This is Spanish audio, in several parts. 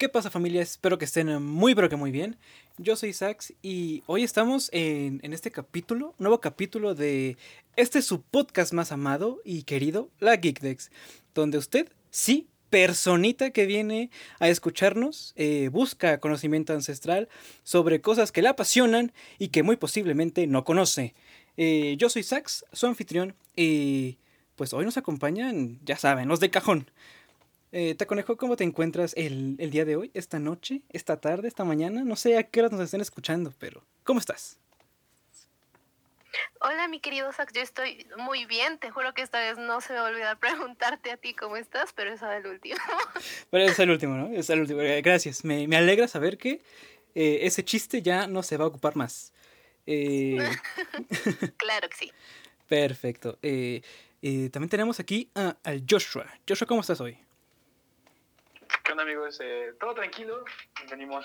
¿Qué pasa familia? Espero que estén muy pero que muy bien. Yo soy Sax y hoy estamos en, este capítulo, nuevo capítulo de este su podcast más amado y querido, la Geekdex, donde usted, sí, personita que viene a escucharnos, eh, busca conocimiento ancestral sobre cosas que le apasionan y que muy posiblemente no conoce. Eh, yo soy Sax, su anfitrión, y pues hoy nos acompañan, ya saben, los de cajón. Eh, Taconejo, ¿cómo te encuentras el, día de hoy, esta noche, esta tarde, esta mañana? No sé a qué horas nos estén escuchando, pero ¿cómo estás? Hola, mi querido Sax, yo estoy muy bien. Te juro que esta vez no se me va a olvidar preguntarte a ti cómo estás, pero es el último. Pero es el último, ¿no? Es el último. Eh, gracias. Me, alegra saber que eh, ese chiste ya no se va a ocupar más. Eh... claro que sí. Perfecto. también tenemos aquí a, al Joshua. Joshua, ¿cómo estás hoy? ¿Qué onda amigos? Eh, todo tranquilo, venimos,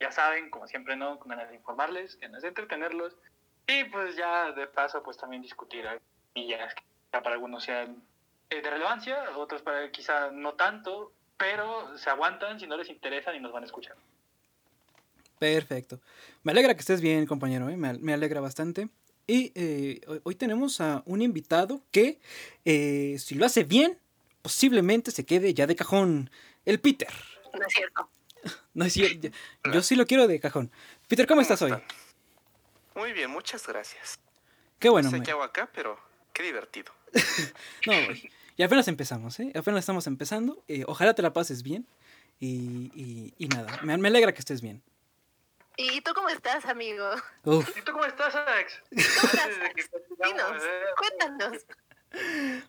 ya saben, como siempre, ¿no? Con ganas de informarles, ganas de entretenerlos y pues ya de paso pues también discutir y ya, para algunos sean eh, de relevancia, otros para quizá no tanto, pero se aguantan si no les interesan y nos van a escuchar. Perfecto. Me alegra que estés bien, compañero, ¿eh? me, alegra bastante. Y eh, hoy tenemos a un invitado que, si lo hace bien, posiblemente se quede ya de cajón. El Peter. No es cierto. No es cierto. Yo sí lo quiero de cajón. Peter, ¿cómo, estás hoy? Muy bien, muchas gracias. Qué bueno. No sé qué hago acá, pero qué divertido. no, y apenas empezamos, ¿eh? Apenas estamos empezando. Eh, ojalá te la pases bien. Y, y, nada, me, me, alegra que estés bien. ¿Y tú cómo estás, amigo? ¿Y tú cómo estás, Alex? Dinos, cuéntanos.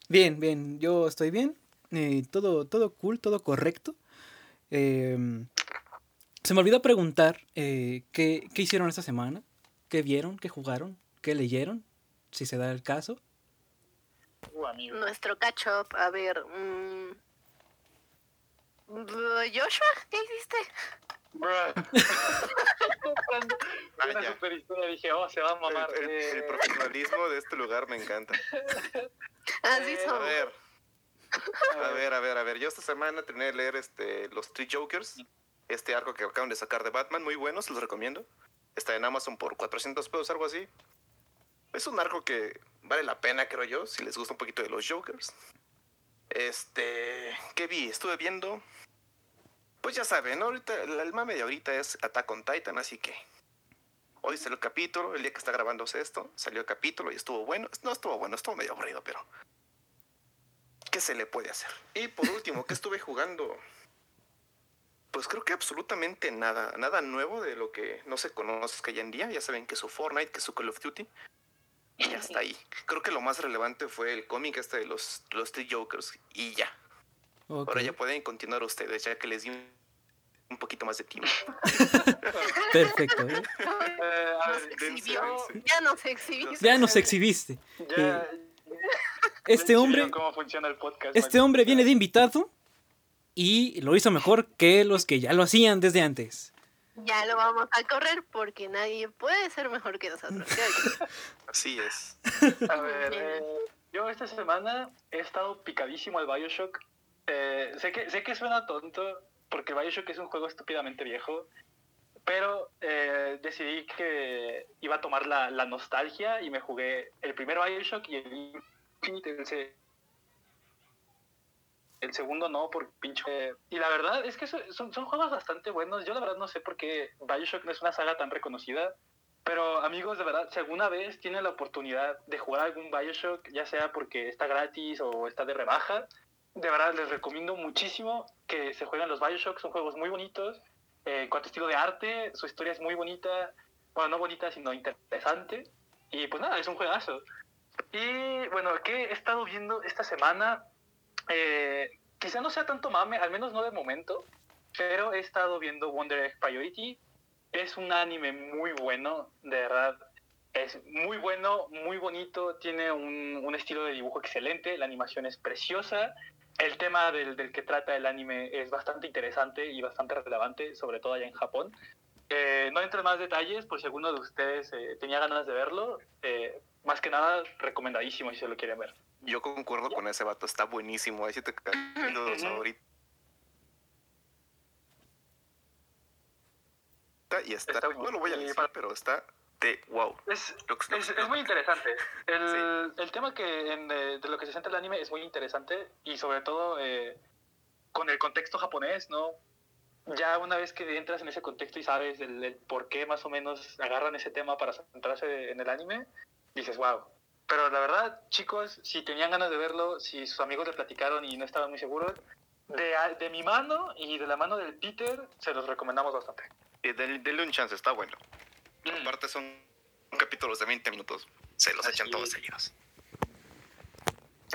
Bien, bien, yo estoy bien. Eh, todo, todo cool, todo correcto. Em, se me olvidó preguntar eh, ¿qué, hicieron esta semana, qué vieron, qué jugaron, qué leyeron, si se da el caso. Uh, Nuestro catch up, a ver. Mm, Joshua, ¿qué hiciste? Una super historia dije, oh, se va a mamar. El, el, eh. profesionalismo de este lugar me encanta. Así son. A ver, a ver, a ver, a ver. Yo esta semana terminé de leer este, los Three Jokers, este arco que acaban de sacar de Batman, muy bueno, se los recomiendo. Está en Amazon por 400 pesos, algo así. Es un arco que vale la pena, creo yo, si les gusta un poquito de los Jokers. Este, ¿qué vi? Estuve viendo. Pues ya saben, ahorita el mame de ahorita es Attack on Titan, así que hoy salió el capítulo, el día que está grabándose esto, salió el capítulo y estuvo bueno. No estuvo bueno, estuvo medio aburrido, pero ¿qué se le puede hacer? Y por último, ¿qué estuve jugando? Pues creo que absolutamente nada, nada nuevo de lo que no se conoce que hoy en día. Ya saben que su Fortnite, que su Call of Duty. Y ya está ahí. Creo que lo más relevante fue el cómic este de los, los Three Jokers. Y ya. Ahora ya pueden continuar ustedes, ya que les di un poquito más de tiempo. Perfecto. ¿eh? ya nos exhibiste. Ya nos exhibiste. Ya, este hombre. Este hombre viene de invitado y lo hizo mejor que los que ya lo hacían desde antes. Ya lo vamos a correr porque nadie puede ser mejor que nosotros. Así es. A ver, eh, yo esta semana he estado picadísimo al Bioshock. Eh, sé, que, sé que suena tonto porque Bioshock es un juego estúpidamente viejo, pero eh, decidí que iba a tomar la, la, nostalgia y me jugué el primer Bioshock y el el, segundo no, por pincho. Eh, y la verdad es que son, son juegos bastante buenos. Yo la verdad no sé por qué Bioshock no es una saga tan reconocida. Pero amigos, de verdad, si alguna vez tienen la oportunidad de jugar algún Bioshock, ya sea porque está gratis o está de rebaja, de verdad les recomiendo muchísimo que se jueguen los Bioshock. Son juegos muy bonitos. Eh, en estilo de arte, su historia es muy bonita. Bueno, no bonita, sino interesante. Y pues nada, es un juegazo. Y bueno, ¿qué he estado viendo esta semana? Eh, quizá no sea tanto mame, al menos no de momento, pero he estado viendo Wonder Egg Priority. Es un anime muy bueno, de verdad. Es muy bueno, muy bonito, tiene un, un estilo de dibujo excelente, la animación es preciosa. El tema del, del, que trata el anime es bastante interesante y bastante relevante, sobre todo allá en Japón. Eh, no entro en más detalles, por si alguno de ustedes eh, tenía ganas de verlo. Eh, más que nada, recomendadísimo si se lo quieren ver. Yo concuerdo con ese vato, está buenísimo. Ahí sí te los ahorita y está, Está no bueno. lo voy a decir, para- pero está de wow. Es, Lo que- lo es, muy interesante. El, el tema que en, eh, de lo que se centra el anime es muy interesante y sobre todo eh, con el contexto japonés, ¿no? Ya una vez que entras en ese contexto y sabes el, el por qué más o menos agarran ese tema para centrarse en el anime, dices, wow. Pero la verdad, chicos, si tenían ganas de verlo, si sus amigos le platicaron y no estaban muy seguros, de, de mi mano y de la mano del Peter, se los recomendamos bastante. Eh, denle, denle un chance, está bueno. Mm. Aparte son capítulos de 20 minutos. Se los echan Así todos es. seguidos.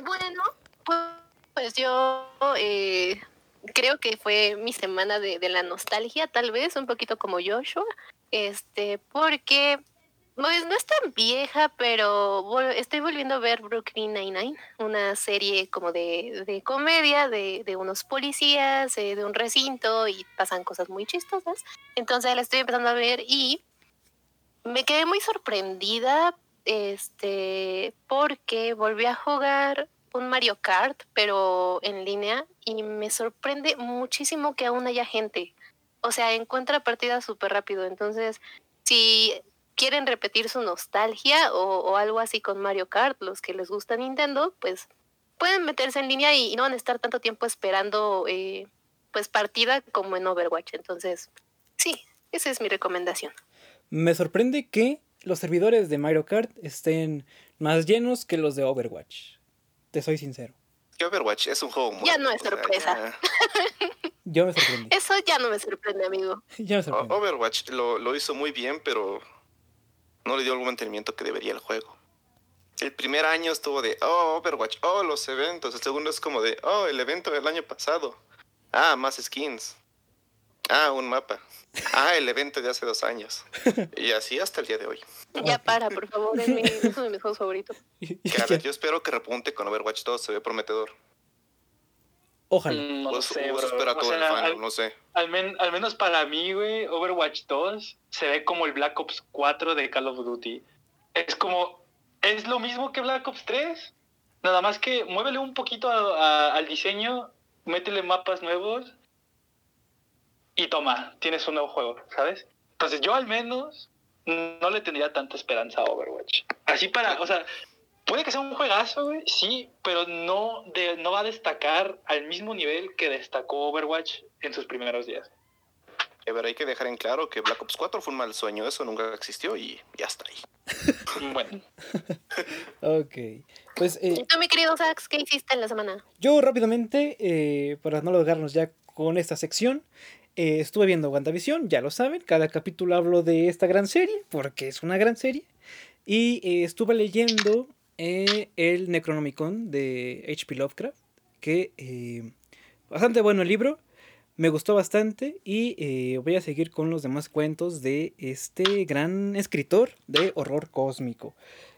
Bueno, pues, pues yo eh, creo que fue mi semana de, la nostalgia, tal vez, un poquito como Joshua, este, porque pues, no es tan vieja, pero estoy volviendo a ver Brooklyn Nine-Nine, una serie como de, de comedia de, de unos policías, eh, de un recinto y pasan cosas muy chistosas. Entonces la estoy empezando a ver y me quedé muy sorprendida este porque volví a jugar un Mario Kart pero en línea y me sorprende muchísimo que aún haya gente o sea encuentra partidas súper rápido entonces si quieren repetir su nostalgia o, algo así con Mario Kart los que les gusta Nintendo pues pueden meterse en línea y, y no van a estar tanto tiempo esperando eh, pues partida como en Overwatch entonces sí esa es mi recomendación Me sorprende que los servidores de Mario Kart estén más llenos que los de Overwatch. Te soy sincero. Que Overwatch es un juego Ya muerto, no es sorpresa. ya- Yo me sorprendí. Eso ya no me sorprende, amigo. Ya me sorprendí. Overwatch lo, lo hizo muy bien, pero no le dio el mantenimiento que debería el juego. El primer año estuvo de, oh, Overwatch, oh, los eventos. El segundo es como de, oh, el evento del año pasado. Ah, más skins. Ah, un mapa. Ah, el evento de hace dos años. Y así hasta el día de hoy. Ya para, por favor, es, mi- es uno de mis juegos favoritos. Que a ver, yo espero que repunte con Overwatch 2, se ve prometedor. Ojalá. No lo sé, o bro. espera O todo el sea, fan, al- no sé. Al, men- al menos para mí, güey, Overwatch 2 se ve como el Black Ops 4 de Call of Duty. Es como, es lo mismo que Black Ops 3, nada más que muévele un poquito a- a- al diseño, métele mapas nuevos y toma, tienes un nuevo juego, ¿sabes? Entonces yo al menos no le tendría tanta esperanza a Overwatch. Así para, o sea, puede que sea un juegazo, güey, sí, pero no, de, no va a destacar al mismo nivel que destacó Overwatch en sus primeros días. A ver, hay que dejar en claro que Black Ops 4 fue un mal sueño, eso nunca existió y ya está ahí. Bueno, Ok. Pues eh, ¿Y tú, mi querido Sax, qué hiciste en la semana? yo rápidamente, eh, para no lograrnos ya con esta sección, eh, estuve viendo WandaVision, ya lo saben, cada capítulo hablo de esta gran serie, porque es una gran serie. Y eh, estuve leyendo eh, el Necronomicon de H.P. Lovecraft, que bastante bueno el libro, me gustó bastante y voy a seguir con los demás cuentos de este gran escritor de horror cósmico.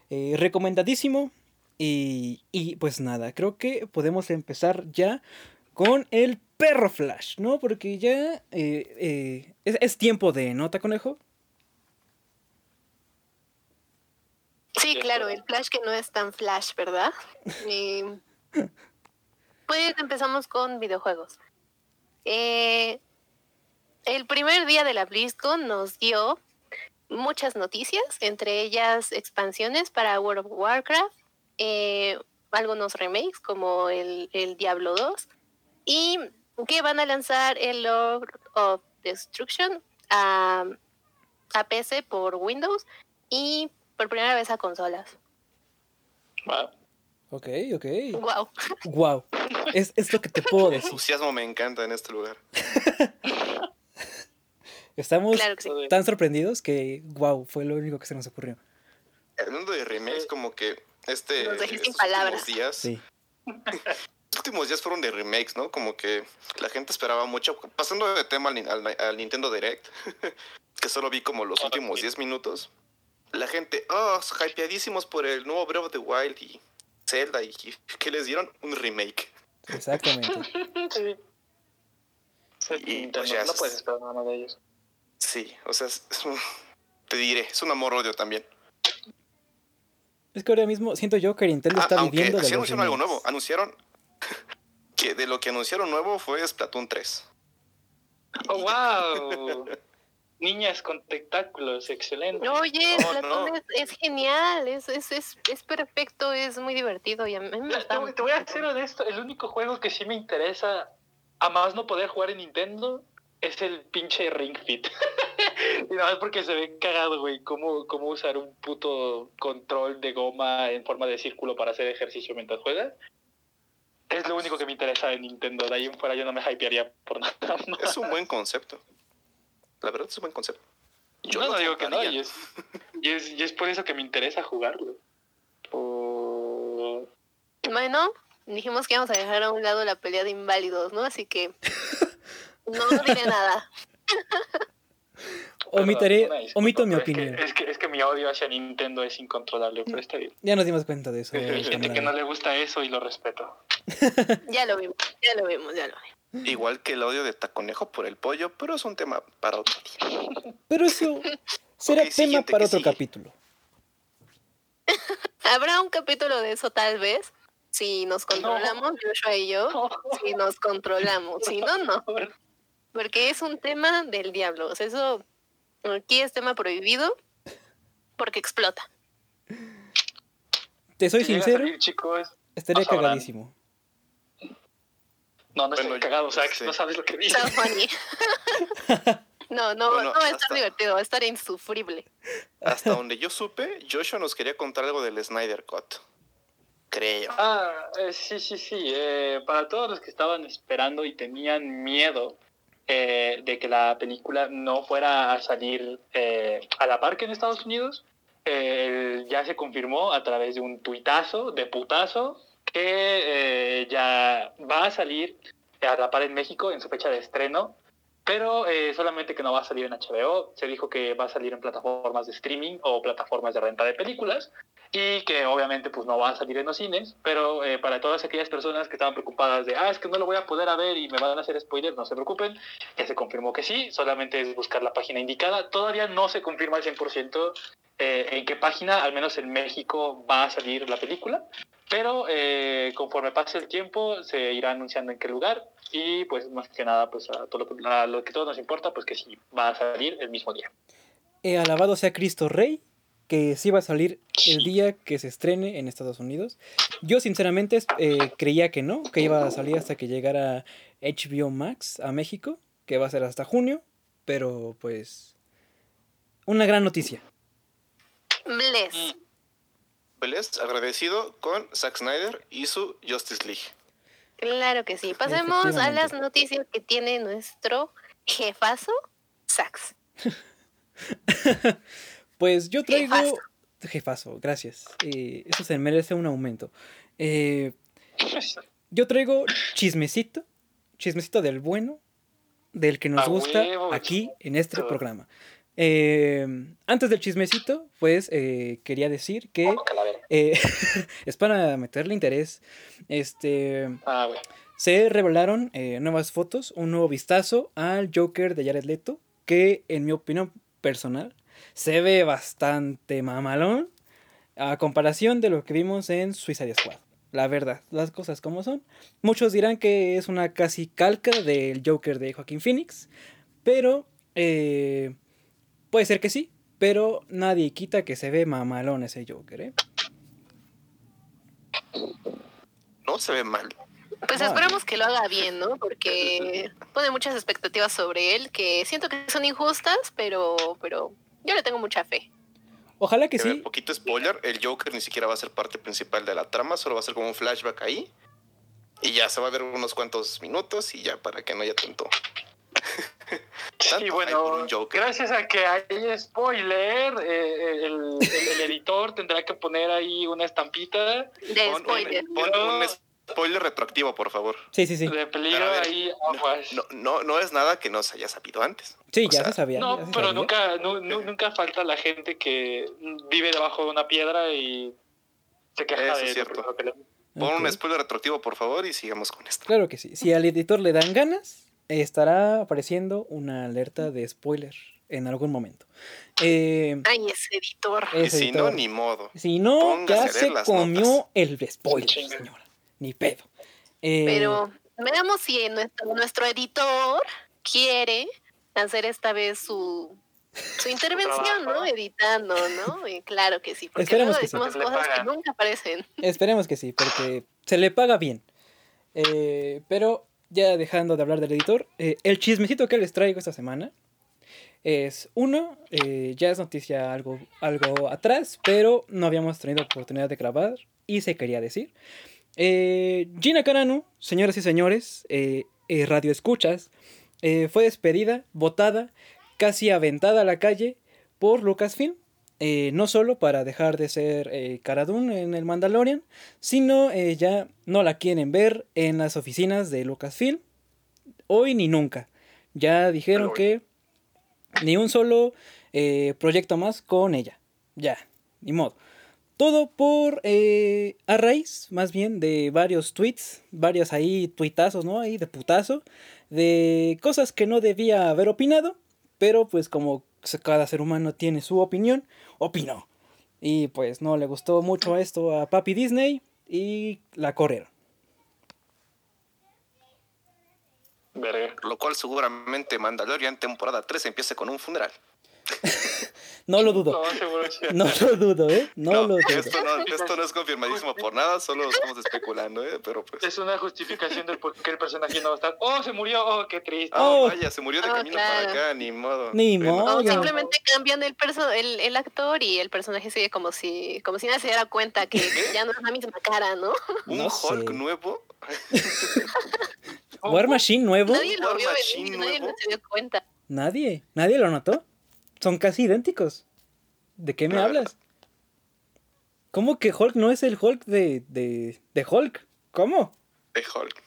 Recomendadísimo y, y pues nada, creo que podemos empezar ya con el perro Flash, ¿no? Porque ya eh, eh, es, es tiempo de nota, conejo. Sí, Sí, claro, el Flash que no es tan Flash, ¿verdad? Eh, pues empezamos con videojuegos. Eh, el primer día de la BlizzCon nos dio muchas noticias, entre ellas expansiones para World of Warcraft, eh, algunos remakes como el, el Diablo 2 y que van a lanzar el Lord of Destruction a, a PC por Windows y por primera vez a consolas. wow. Ok, ok. Wow. Wow. Es, es lo que te puedo El decir. entusiasmo me encanta en este lugar. Estamos Claro que sí. tan sorprendidos que, wow, fue lo único que se nos ocurrió. Hablando de remakes, como que este Nos dejé sin palabras. días, Sí. los últimos días fueron de remakes, ¿no? Como que la gente esperaba mucho. Pasando de tema al, nin- al- al Nintendo Direct, que solo vi como los Ah, últimos sí. 10 minutos. La gente, oh, hypeadísimos por el nuevo Breath of the Wild y Zelda. ¿Y qué les dieron? Un remake. Exactamente. Sí. Sí, Y, pues, ya no es- puedes esperar nada de ellos. Sí, o sea, es- es un- te diré, es un amor-odio también. Es que ahora mismo siento yo que Nintendo Ah, está aunque viviendo de sí los anunciaron algo nuevo. Anunciaron que de lo que anunciaron nuevo fue Splatoon 3. ¡Oh, wow! niñas con tentáculos, excelente. Oye, No, Platón no. Es, es genial, es, es, es, es perfecto, es muy divertido y a mí me Te, gusta. te voy a ser honesto, el único juego que sí me interesa, a más no poder jugar en Nintendo, es el pinche Ring Fit. y nada más porque se ve cagado, güey, cómo, cómo usar un puto control de goma en forma de círculo para hacer ejercicio mientras juegas. Es lo único que me interesa de Nintendo, de ahí en fuera yo no me hypearía por nada más. Es un buen concepto. La verdad es un buen concepto. Yo no digo que no, y es, y, es, y es por eso que me interesa jugarlo. Por- Bueno, dijimos que íbamos a dejar a un lado la pelea de inválidos, ¿no? Así que no diré nada. Omitaré, Perdón, omito mi pero es que- opinión. Es que, es que mi odio hacia Nintendo es incontrolable, pero está bien. Ya nos dimos cuenta de eso. Hay gente que no le gusta eso y lo respeto. Ya lo vimos, ya lo vimos, ya lo vimos. Igual que el odio de Taconejo por el pollo, pero es un tema para otro día. Pero eso será tema para ¿qué otro sigue? capítulo. Habrá un capítulo de eso tal vez, si nos controlamos, Joshua y yo, si nos controlamos, si no, no. Porque es un tema del diablo. O sea, eso aquí es tema prohibido porque explota. Te soy Si sincero, salir, chicos, sabrán. cagadísimo. no, no Bueno, estoy cagado, sí. no sabes lo que dices. Funny. No, no, Bueno, no va a estar divertido, va a estar insufrible. Hasta donde yo supe, Joshua nos quería contar algo del Snyder Cut. Creo. Ah, eh, sí, sí, sí. eh, para todos los que estaban esperando y tenían miedo eh, de que la película no fuera a salir eh, a la par que en Estados Unidos, eh, ya se confirmó a través de un tuitazo, de putazo, que eh, ya va a salir a la par en México en su fecha de estreno, pero solamente que no va a salir en HBO. Se dijo que va a salir en plataformas de streaming o plataformas de renta de películas y que obviamente pues no va a salir en los cines, pero eh, para todas aquellas personas que estaban preocupadas de, ah, es que no lo voy a poder a ver y me van a hacer spoilers, no se preocupen, ya se confirmó que sí, solamente es buscar la página indicada, todavía no se confirma al 100% eh, en qué página, al menos en México, va a salir la película, pero eh, conforme pase el tiempo se irá anunciando en qué lugar y pues más que nada, pues a, todo lo, a lo que todo nos importa, pues que sí, va a salir el mismo día. He alabado sea Cristo Rey, que sí va a salir el día que se estrene en Estados Unidos. Yo sinceramente eh, creía que no, que iba a salir hasta que llegara HBO Max a México, que va a ser hasta junio, pero pues una gran noticia. Bless. Mm. Bless, agradecido con Zack Snyder y su Justice League. Claro que sí. Pasemos a las noticias que tiene nuestro jefazo, Sax. Pues yo traigo... Jefazo. Jefazo, gracias. Eh, eso se merece un aumento. Eh, yo traigo chismecito, chismecito del bueno, del que nos A gusta huevo, aquí en este programa. Eh, antes del chismecito, pues eh, quería decir que eh, es para meterle interés. Este Ah, se revelaron nuevas fotos, un nuevo vistazo al Joker de Jared Leto, que en mi opinión personal se ve bastante mamalón a comparación de lo que vimos en Suicide Squad. La verdad, las cosas como son. Muchos dirán que es una casi calca del Joker de Joaquín Phoenix, pero eh, puede ser que sí, pero nadie quita que se ve mamalón ese Joker, ¿eh? No se ve mal. Pues No. esperamos que lo haga bien, ¿no? Porque pone muchas expectativas sobre él que siento que son injustas, pero, pero yo le tengo mucha fe. Ojalá que Eh, sí. Poquito spoiler, el Joker ni siquiera va a ser parte principal de la trama, solo va a ser como un flashback ahí. Y ya se va a ver unos cuantos minutos y ya para que no haya tanto. Hype bueno, un gracias a que hay spoiler, eh, el, el- el editor tendrá que poner ahí una estampita De Pon, spoiler. un, pon un spoiler retroactivo, por favor. Sí, sí, sí. de peligro ver, ahí aguas. No, no, no es nada que no se haya sabido antes. Sí, O ya sea, se sabía. No, se pero sabía. nunca, nu- nu- nunca falta la gente que vive debajo de una piedra y se queja Eso de es cierto. primero que le- Pon un spoiler retroactivo, por favor, y sigamos con esto. Claro que sí. Si al editor le dan ganas, estará apareciendo una alerta de spoiler en algún momento. Eh, Ay, ese editor. Y ese si no, editor. ni modo. Si no, póngase ya se las comió notas. el spoiler, señora. Ni pedo. Eh, Pero veamos si nuestro, nuestro editor quiere hacer esta vez su, su intervención, ¿no? Editando, ¿no? Y claro que sí, porque Esperemos luego que sí. decimos Le cosas que nunca aparecen. Esperemos que sí, porque se le paga bien. Eh, pero ya dejando de hablar del editor, eh, el chismecito que les traigo esta semana es uno, eh, ya es noticia algo, algo atrás, pero no habíamos tenido oportunidad de grabar y se quería decir. Eh, Gina Carano, señoras y señores, eh, eh, radio escuchas, eh, fue despedida, botada, casi aventada a la calle por Lucasfilm. no solo para dejar de ser Cara Dune en el Mandalorian, sino ya no la quieren ver en las oficinas de Lucasfilm, hoy ni nunca. Ya dijeron que ni un solo proyecto más con ella. Ya, ni modo. Todo por eh, a raíz, más bien, de varios tweets, varios ahí tuitazos, ¿no? Ahí de putazo, de cosas que no debía haber opinado, pero pues como cada ser humano tiene su opinión, opinó. Y pues no le gustó mucho esto a Papi Disney y la corrieron. Verga. Lo cual seguramente Mandalorian temporada 3 empiece con un funeral. No lo dudo. No. No lo dudo, ¿eh? No, No, lo dudo. esto, no, esto no es confirmadísimo por nada, solo estamos especulando, ¿eh? Pero pues... Es una justificación del por qué el personaje no va a estar. ¡Oh, se murió! ¡Oh, qué triste! Ah, Oh. vaya, se murió de Oh, camino claro. para acá, ni modo. Ni modo. O Oye. simplemente cambian el, perso el, el actor y el personaje sigue como si, como si nadie se diera cuenta que ya no es la misma cara, ¿no? Un No Hulk sé. nuevo. War Machine nuevo. Nadie lo War vio venir, nadie se dio cuenta. Nadie. Nadie lo notó. Son casi idénticos. ¿De qué me Ah. hablas? ¿Cómo que Hulk no es el Hulk de, de, de Hulk? ¿Cómo? De Hulk.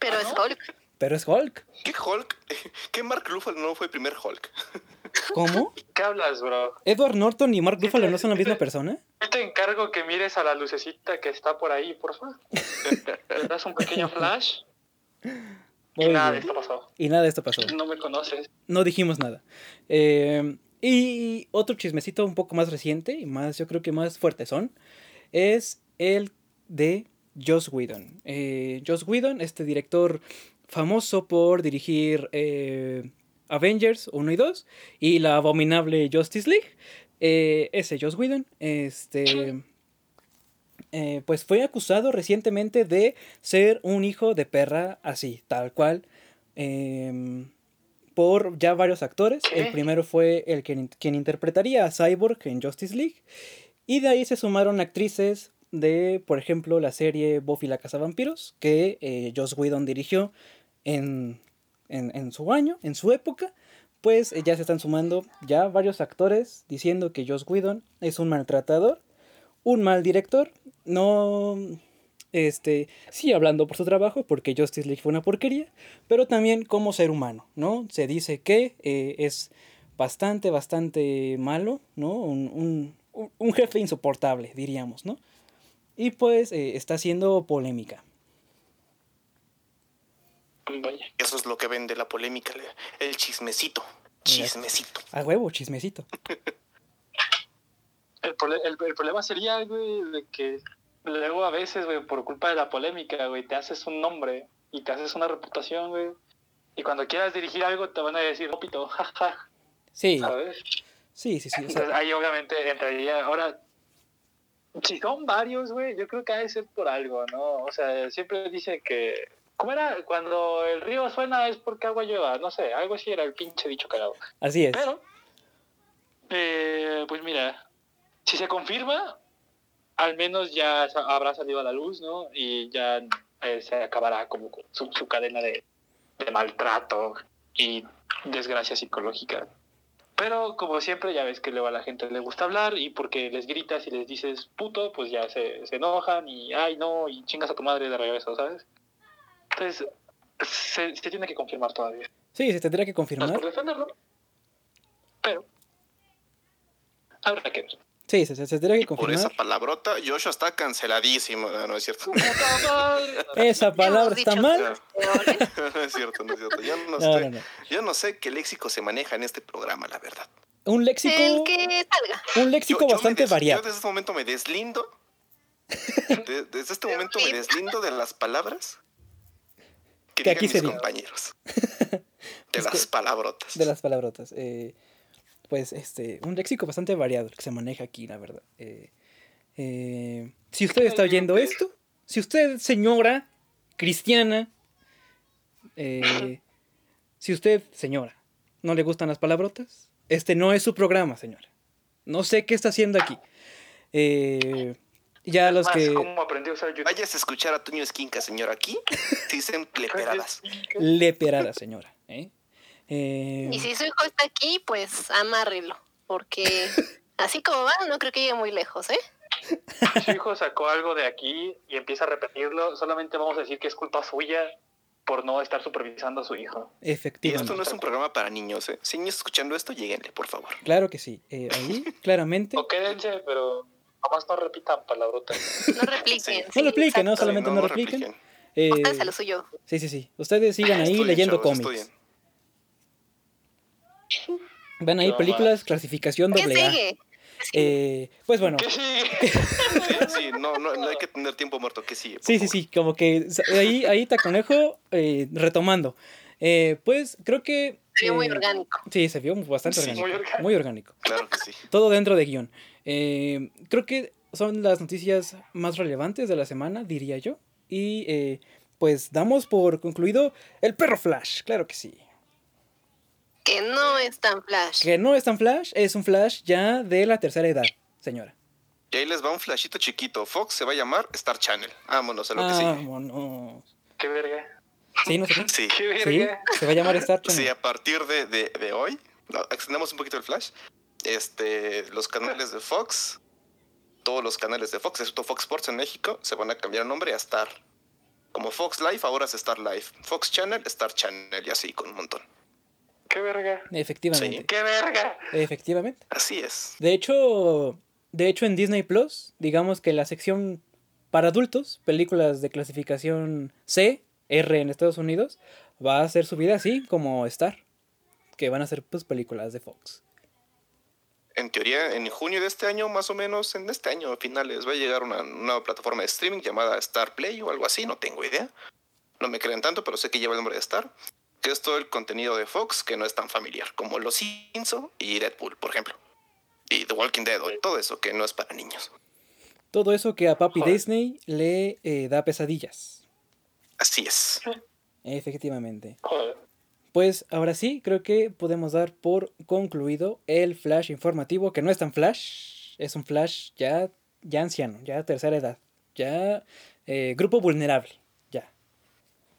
Pero ¿Ah, es no? Hulk. Pero es Hulk. ¿Qué Hulk? ¿Qué Mark Ruffalo no fue el primer Hulk? ¿Cómo? ¿Qué hablas, bro? ¿Edward Norton y Mark Ruffalo no son la misma persona? Yo te encargo que mires a la lucecita que está por ahí, por favor. Le das un pequeño flash y nada de esto pasó. Y nada de esto pasó. No me conoces. No dijimos nada. Eh, y otro chismecito un poco más reciente y más, yo creo que más fuerte son, es el de Joss Whedon. Eh, Joss Whedon, este director famoso por dirigir eh, Avengers 1 y 2 y la abominable Justice League. Eh, ese Joss Whedon, este, eh, pues fue acusado recientemente de ser un hijo de perra así, tal cual. em, por ya varios actores. ¿Qué? El primero fue el que, quien interpretaría a Cyborg en Justice League. Y de ahí se sumaron actrices de, por ejemplo, la serie Buffy la Cazavampiros, que eh, Joss Whedon dirigió en, en, en su año, en su época. Pues eh, ya se están sumando ya varios actores diciendo que Joss Whedon es un maltratador, un mal director, no este, sí hablando por su trabajo, porque Justice League fue una porquería, pero también como ser humano, ¿no? Se dice que eh, es bastante, bastante malo, ¿no? Un, un- un- jefe insoportable, diríamos, ¿no? Y pues eh, está haciendo polémica. Vaya. Eso es lo que vende la polémica, el chismecito. Chismecito. A huevo, chismecito. El, el- el problema sería, güey, de que luego a veces, güey, por culpa de la polémica, güey, te haces un nombre y te haces una reputación, güey. Y cuando quieras dirigir algo te van a decir, opito, jaja, Sí, ¿sabes? sí, sí, sí. Entonces ahí obviamente entraría, ahora, si son varios, güey, yo creo que ha de ser por algo, ¿no? O sea, siempre dicen que, ¿cómo era? Cuando el río suena es porque agua lleva, no sé, algo así era el pinche dicho cagado. así es. Pero, eh, pues mira, si se confirma, al menos ya habrá salido a la luz, ¿no? Y ya eh, se acabará como su, su cadena de, de maltrato y desgracia psicológica. Pero como siempre, ya ves que luego a la gente le gusta hablar y porque les gritas y les dices puto, pues ya se, se enojan y ay no, y chingas a tu madre de regreso, ¿sabes? Entonces, se, se tiene que confirmar todavía. Sí, se tendría que No es confirmar. por defenderlo, pero habrá que ver. Sí, se, se tendría que Por esa confirmar. palabrota, Joshua está canceladísimo. No, no es cierto. Esa palabra está mal. peores. no es cierto, no es cierto. Yo no, No, estoy- no, no. yo no sé qué léxico se maneja en este programa, la verdad. Un El léxico, que salga. un léxico yo bastante des- variado. Yo desde este momento me deslindo. de- desde este momento me deslindo de las palabras que, Que digan aquí mis se compañeros. De las palabrotas. De las palabrotas. eh, pues, este, un léxico bastante variado el que se maneja aquí, la verdad. Eh, eh, si usted está oyendo esto, si usted, señora cristiana, eh, si usted, señora, no le gustan las palabrotas, este no es su programa, señora. No sé qué está haciendo aquí. Eh, ya los que ¿Cómo aprendió a usar YouTube? Vayas a escuchar a Toño Esquinca, señor. Aquí se dicen cleperadas. le perara, señora. ¿eh? Eh, Y si su hijo está aquí, pues amárrelo, porque así como va, no creo que llegue muy lejos, ¿eh? Si su hijo sacó algo de aquí y empieza a repetirlo, solamente vamos a decir que es culpa suya por no estar supervisando a su hijo. Y efectivamente. esto no es un programa para niños, ¿eh? Si niños escuchando esto, lleguenle, por favor. Claro que sí. Eh, ahí, claramente. O quédense, pero nomás no repitan palabrotas. No repliquen. Sí. sí, No repliquen, ¿no? Solamente no repliquen. Eh, Pónganse a lo suyo. sí, sí, sí. Ustedes sigan ahí Estudien, leyendo chavos, cómics. Van ahí Qué películas, clasificación ¿Qué doble A. sigue? Eh, pues bueno, ¿Qué sigue? Sí, sí, no, no, no hay que tener tiempo muerto, que sí. por sí, sí, sí, como que ahí, ahí Taconejo eh, retomando. Eh, pues creo que... Se vio muy eh, orgánico. Sí, se vio bastante Sí, orgánico. muy orgánico. Muy orgánico. Claro que sí. Todo dentro de guion. Eh, creo que son las noticias más relevantes de la semana, diría yo. Y eh, pues damos por concluido el perro Flash, claro que sí. Que no es tan flash. Que no es tan Flash, es un Flash ya de la tercera edad, señora. Y ahí les va un flashito chiquito. Fox se va a llamar Star Channel. Vámonos a lo que sigue. Vámonos. ¿Qué verga? Sí, no sé qué. Sí. ¿Qué Sí, verga? se va a llamar Star Channel. Sí, a partir de, de, de hoy, no, extendemos un poquito el flash. Este, los canales de Fox, todos los canales de Fox, excepto Fox Sports en México, se van a cambiar el nombre a Star. Como Fox Live, ahora es Star Live. Fox Channel, Star Channel, y así con un montón. ¿Qué verga? Efectivamente. ¿Qué verga? Efectivamente. Así es. De hecho, de hecho en Disney Plus, digamos que la sección para adultos, películas de clasificación C, R en Estados Unidos, va a ser subida así como Star, que van a ser pues películas de Fox. En teoría, en junio de este año, más o menos, en este año a finales, va a llegar una nueva plataforma de streaming llamada Star Play o algo así, no tengo idea. No me creen tanto, pero sé que lleva el nombre de Star. Que es todo el contenido de Fox que no es tan familiar, como Los Simpson y Deadpool, por ejemplo. Y The Walking Dead, o todo eso que no es para niños. Todo eso que a Papi Joder. Disney le eh, da pesadillas. Así es. Efectivamente. Joder. Pues ahora sí, creo que podemos dar por concluido el flash informativo, que no es tan flash, es un flash ya, ya anciano, ya tercera edad, ya eh, grupo vulnerable, ya.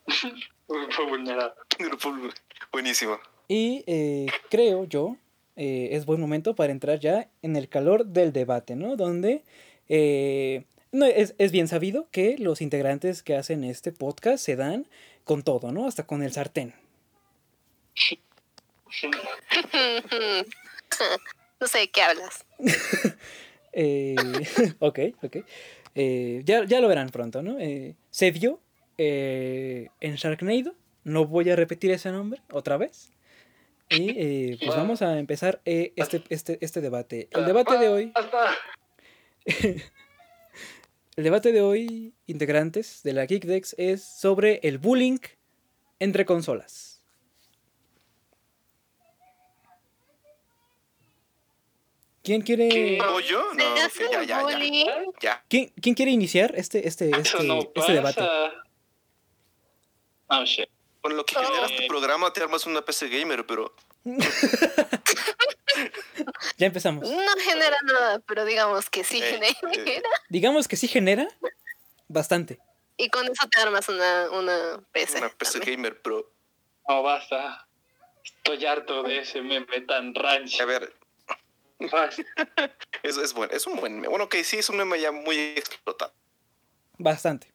Grupo Buenísimo. Y eh, creo yo, eh, es buen momento para entrar ya en el calor del debate, ¿no? Donde eh, no, es, es bien sabido que los integrantes que hacen este podcast se dan con todo, ¿no? Hasta con el sartén. no sé de qué hablas. Eh, ok, ok. Eh, ya, ya lo verán pronto, ¿no? Eh, se vio eh, en Sharknado. No voy a repetir ese nombre otra vez. Y eh, pues vamos a empezar eh, este, este, este debate. El debate de hoy, Hasta. el debate de hoy, integrantes de la Geekdex, es sobre el bullying entre consolas. ¿Quién quiere, quién, quién quiere iniciar este, este, este, no este pasa. debate? Oh, shit. Con lo que Oh. generas tu programa te armas una PC gamer, pero Ya empezamos. No genera nada, pero digamos que sí Eh, genera. eh. Digamos que sí genera bastante. Y con eso te armas una, una PC. una PC también. gamer pro. No, basta. Estoy harto de ese meme tan ranch. A ver, Basta. es, es bueno, es un buen meme. Bueno, que sí, es un meme ya muy explotado. Bastante.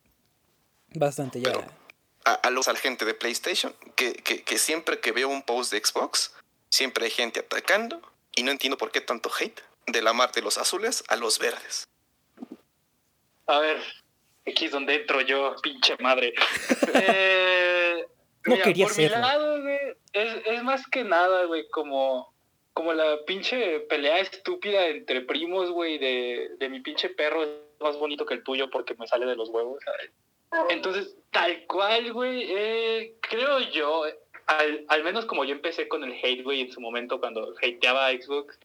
Bastante ya. Pero- A, a los al gente de PlayStation, que, que, que siempre que veo un post de Xbox, siempre hay gente atacando y no entiendo por qué tanto hate de la mar de los azules a los verdes. A ver, aquí es donde entro yo, pinche madre. Eh, No quería por mi lado, güey, es, es más que nada, güey, como, como la pinche pelea estúpida entre primos, güey, de, de mi pinche perro es más bonito que el tuyo porque me sale de los huevos, ¿sabes? Entonces, tal cual, güey, eh, creo yo, al, al menos como yo empecé con el hate, güey, en su momento cuando hateaba a Xbox,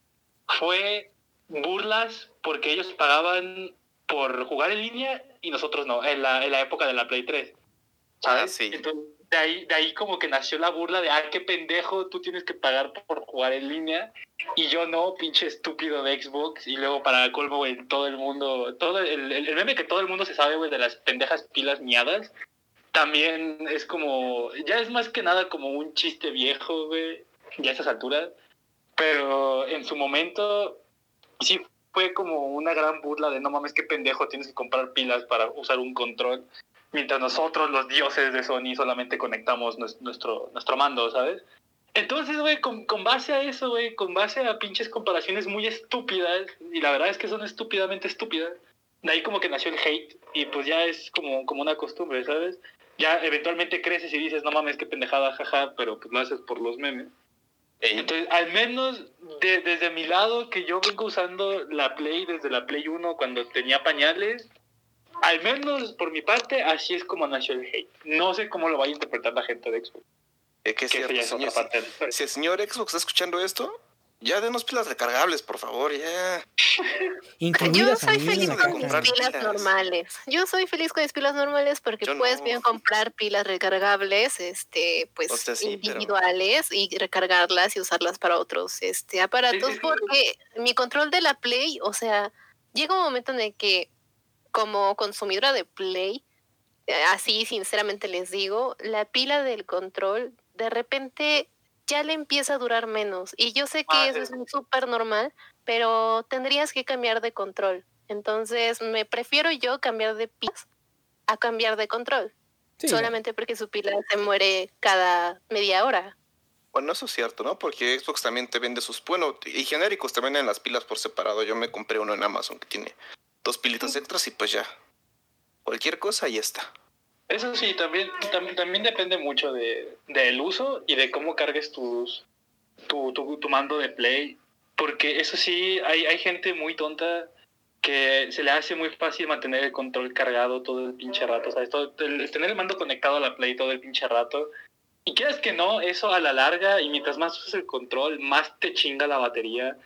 fue burlas porque ellos pagaban por jugar en línea y nosotros no, en la, en la época de la Play 3. Ah, ¿sabes? sí. Entonces, de ahí, de ahí como que nació la burla de, ah, qué pendejo, tú tienes que pagar por jugar en línea y yo no, pinche estúpido de Xbox. Y luego para colmo, güey, todo el mundo, todo el, el, meme que todo el mundo se sabe, güey, de las pendejas pilas miadas, también es como, ya es más que nada como un chiste viejo, güey, ya a esas alturas. Pero en su momento sí fue como una gran burla de no mames, qué pendejo, tienes que comprar pilas para usar un control. Mientras nosotros, los dioses de Sony, solamente conectamos nues- nuestro, nuestro mando, ¿sabes? Entonces, güey, con, con base a eso, güey, con base a pinches comparaciones muy estúpidas, y la verdad es que son estúpidamente estúpidas, de ahí como que nació el hate, y pues ya es como, como una costumbre, ¿sabes? Ya eventualmente creces y dices, no mames, qué pendejada, jaja, pero pues lo haces por los memes. Ey, Entonces, al menos de- desde mi lado, que yo vengo usando la Play desde la Play 1 cuando tenía pañales, al menos por mi parte, así es como nació el hate. No sé cómo lo vaya a interpretar la gente de Xbox. eh, que es Que cierto, señor. parte. Si el señor Xbox está escuchando esto, ya denos pilas recargables, por favor, ya. Yo soy feliz con mis pilas pilas. normales. Yo soy feliz con mis pilas normales porque Yo puedes no. bien comprar pilas recargables, este, pues O sea, sí, pero- individuales y recargarlas y usarlas para otros este aparatos Sí, sí, sí. porque mi control de la Play, o sea, llega un momento en el que como consumidora de Play, eh, así sinceramente les digo, la pila del control de repente ya le empieza a durar menos. Y yo sé que Ah, eso es súper normal, pero tendrías que cambiar de control. Entonces, me prefiero yo cambiar de pilas a cambiar de control, Sí, solamente porque su pila se muere cada media hora. Bueno, eso es cierto, ¿no? Porque Xbox también te vende sus. Bueno, y genéricos te venden las pilas por separado. Yo me compré uno en Amazon que tiene dos pilitas extras y pues ya. Cualquier cosa, ahí está. Eso sí, también, también, también depende mucho de, del uso y de cómo cargues tus, tu, tu, tu mando de Play. Porque eso sí, hay, hay gente muy tonta que se le hace muy fácil mantener el control cargado todo el pinche rato, ¿sabes? Todo, el- tener el mando conectado a la Play todo el pinche rato. Y quieras que no, eso a la larga, y mientras más usas el control, más te chinga la batería.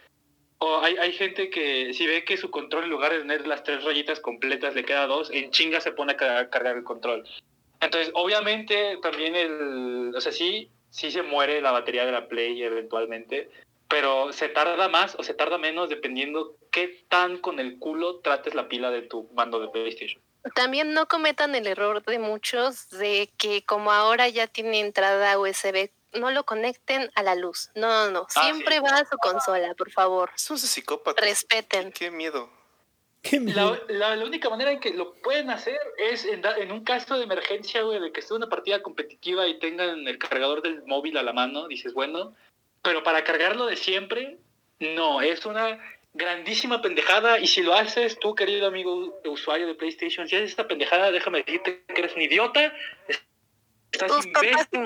Hay, hay gente que si ve que su control en lugar de tener las tres rayitas completas le queda dos, en chinga se pone a ca- cargar el control. Entonces, obviamente, también el... O sea, sí, sí se muere la batería de la Play eventualmente, pero se tarda más o se tarda menos dependiendo qué tan con el culo trates la pila de tu mando de PlayStation. También no cometan el error de muchos de que como ahora ya tiene entrada USB, no lo conecten a la luz. No, no, no. Ah, Siempre sí. va a su consola, por favor. Eso es de psicópata. Respeten. Qué miedo. Qué miedo. La, la- la única manera en que lo pueden hacer es en, da- en un caso de emergencia, güey, de que esté una partida competitiva y tengan el cargador del móvil a la mano, dices, bueno, pero para cargarlo de siempre, no, es una grandísima pendejada y si lo haces, tú, querido amigo usuario de PlayStation, si haces esta pendejada, déjame decirte que eres un idiota, estás Tus imbécil,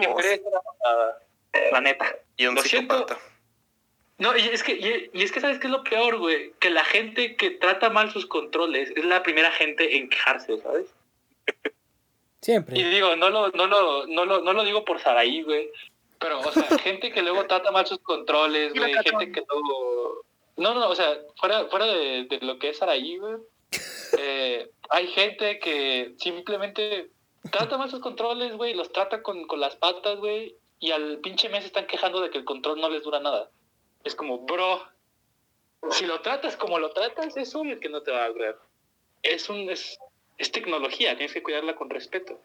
que la neta. Y un Lo siento. psicópata. No, y es que, y, y es que sabes qué es lo peor, güey, que la gente que trata mal sus controles es la primera gente en quejarse, ¿sabes? Y Siempre. digo, no lo, no lo, no lo, no lo digo por Saraí, güey. Pero, o sea, gente que luego trata mal sus controles, güey, gente que luego. No, no, o sea, fuera, fuera de, de lo que es Saraí, güey. eh, hay gente que simplemente trata mal sus controles, güey, los trata con, con las patas, güey, y al pinche mes están quejando de que el control no les dura nada. Es como, bro, si lo tratas como lo tratas, es obvio que no te va a durar. Es un, es, es tecnología, tienes que cuidarla con respeto.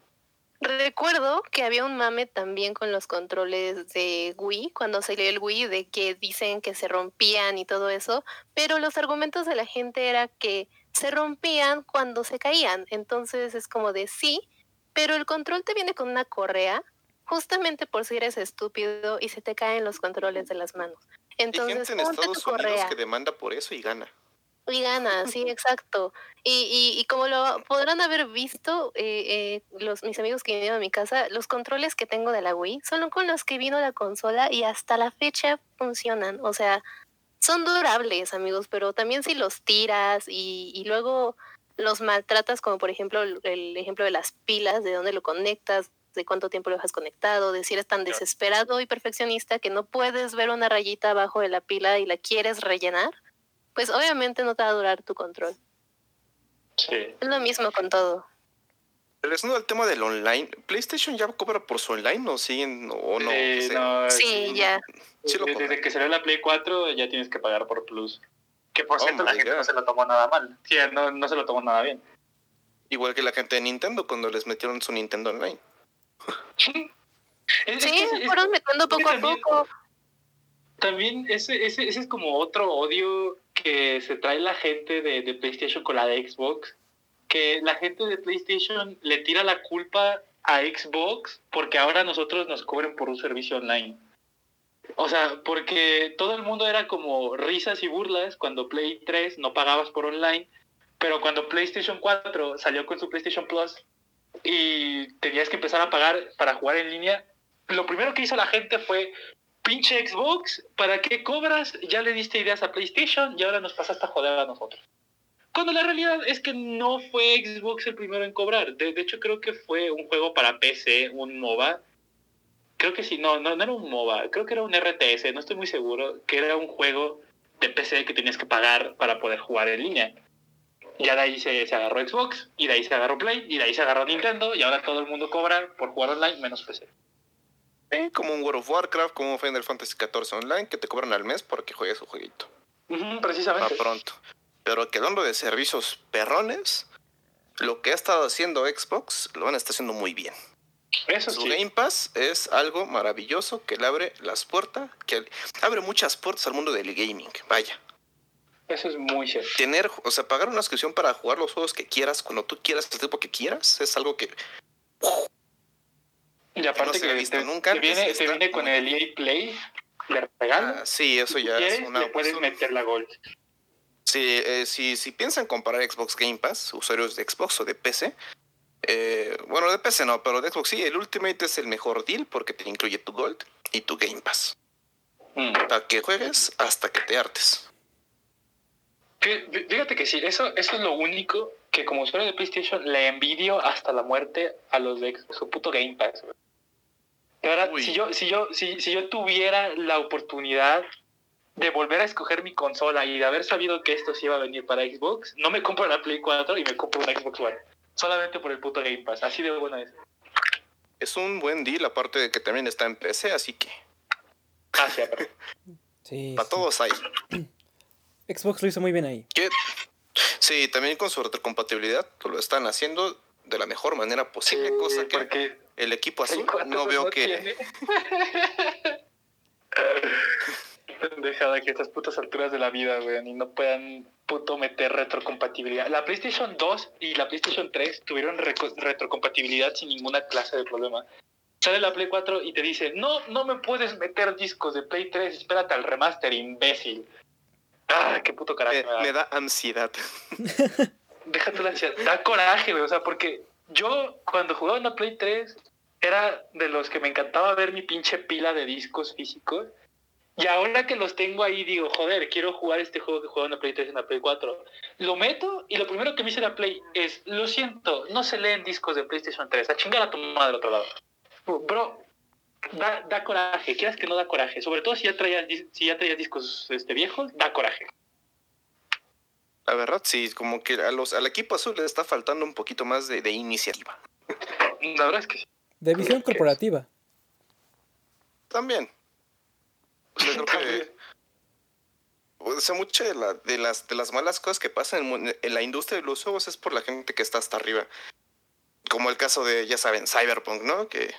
Recuerdo que había un mame también con los controles de Wii, cuando salió el Wii, de que dicen que se rompían y todo eso, pero los argumentos de la gente era que se rompían cuando se caían. Entonces es como de sí, pero el control te viene con una correa, justamente por si eres estúpido y se te caen los controles de las manos. Hay Entonces, gente en tu Estados Unidos correa. que demanda por eso y gana. Y gana, sí, exacto. Y, y, y como lo podrán haber visto, eh, eh, los, mis amigos que vinieron a mi casa, los controles que tengo de la Wii son con los que vino la consola y hasta la fecha funcionan. O sea, son durables, amigos, pero también si los tiras y, y luego los maltratas, como por ejemplo el, el ejemplo de las pilas, de dónde lo conectas, de cuánto tiempo lo dejas conectado, de si eres tan desesperado y perfeccionista que no puedes ver una rayita abajo de la pila y la quieres rellenar, pues obviamente no te va a durar tu control. Sí. Es lo mismo con todo. Regresando al tema del online, ¿PlayStation ya cobra por su online o siguen o no? Eh, O sea, no, Sí, ya. Sí desde, desde que salió la Play 4 ya tienes que pagar por Plus. Que por Oh cierto la gente God. no se lo tomó nada mal. Sí, no, no se lo tomó nada bien. Igual que la gente de Nintendo cuando les metieron su Nintendo Online. Es Sí, es- es- fueron metiendo poco a también- poco. También ese, ese, ese es como otro odio que se trae la gente de, de PlayStation con la de Xbox. Que la gente de PlayStation le tira la culpa a Xbox porque ahora nosotros nos cobren por un servicio online. O sea, porque todo el mundo era como risas y burlas cuando Play 3 no pagabas por online, pero cuando PlayStation 4 salió con su PlayStation Plus y tenías que empezar a pagar para jugar en línea, lo primero que hizo la gente fue, pinche Xbox, ¿para qué cobras? Ya le diste ideas a PlayStation y ahora nos pasaste a joder a nosotros. Cuando la realidad es que no fue Xbox el primero en cobrar. De, de hecho, creo que fue un juego para PC, un MOBA. Creo que sí, no, no, no era un MOBA, creo que era un RTS, no estoy muy seguro, que era un juego de PC que tenías que pagar para poder jugar en línea. Ya de ahí se, se agarró Xbox, y de ahí se agarró Play, y de ahí se agarró Nintendo, y ahora todo el mundo cobra por jugar online menos PC. Como un World of Warcraft, como un Final Fantasy XIV Online, que te cobran al mes para que juegues su jueguito. Ujú, Para precisamente. pronto. Pero quedando de servicios perrones, lo que ha estado haciendo Xbox lo van a estar haciendo muy bien. Eso Su sí. Game Pass es algo maravilloso que le abre las puertas, que abre muchas puertas al mundo del gaming. Vaya. Eso es muy cierto. Tener, o sea, pagar una suscripción para jugar los juegos que quieras, cuando tú quieras, el tiempo que quieras, es algo que Y aparte no se que visto te, nunca te viene, está te viene con el EA Play, le regalan. ah, sí, eso ya si es quieres, una le puedes meter la Gold. Sí, eh, si, si piensan comparar Xbox Game Pass, usuarios de Xbox o de PC, eh, bueno, de PC no, pero de Xbox sí, el Ultimate es el mejor deal porque te incluye tu Gold y tu Game Pass. Mm. Para que juegues hasta que te hartes. Fí- fí- Fíjate que sí, eso, eso es lo único que como usuario de PlayStation le envidio hasta la muerte a los de Xbox, su puto Game Pass. güey. De verdad, Uy. si yo, si, yo, si, si yo tuviera la oportunidad de volver a escoger mi consola y de haber sabido que esto sí iba a venir para Xbox, no me compro la Play 4 y me compro una Xbox One. Solamente por el puto Game Pass. Así de buena es. Es un buen deal, aparte de que también está en PC, así que Ah, sí, Sí, para sí. todos hay. Xbox lo hizo muy bien ahí. Que- Sí, también con su retrocompatibilidad lo están haciendo de la mejor manera posible, cosa que porque el equipo azul no veo que... Pendejada que estas putas alturas de la vida, weón, y no puedan puto meter retrocompatibilidad. La PlayStation 2 y la PlayStation 3 tuvieron retrocompatibilidad sin ninguna clase de problema. Sale la Play 4 y te dice, no, no me puedes meter discos de Play 3, espérate al remaster, imbécil. Ah, qué puto Me, da. me da ansiedad. Déjate la ansiedad. Da coraje, güey. O sea, porque yo cuando jugaba en la Play 3 era de los que me encantaba ver mi pinche pila de discos físicos. Y ahora que los tengo ahí, digo, joder, quiero jugar este juego que jugaba en la Play 3 y en la Play 4. Lo meto y lo primero que me dice la Play es, lo siento, no se leen discos de PlayStation 3. A chingar a tu madre al otro lado. Bro, da, da coraje. Quieras que no da coraje. Sobre todo si ya traías, si ya traías discos este, viejos, da coraje. La verdad, sí, como que a los, al equipo azul le está faltando un poquito más de, de iniciativa. La verdad es que sí. De visión corporativa. También. O sea, creo que... O sea, muchas de, la- de las, de las malas cosas que pasan en, la industria de los juegos es por la gente que está hasta arriba. Como el caso de, ya saben, Cyberpunk, ¿no? Que...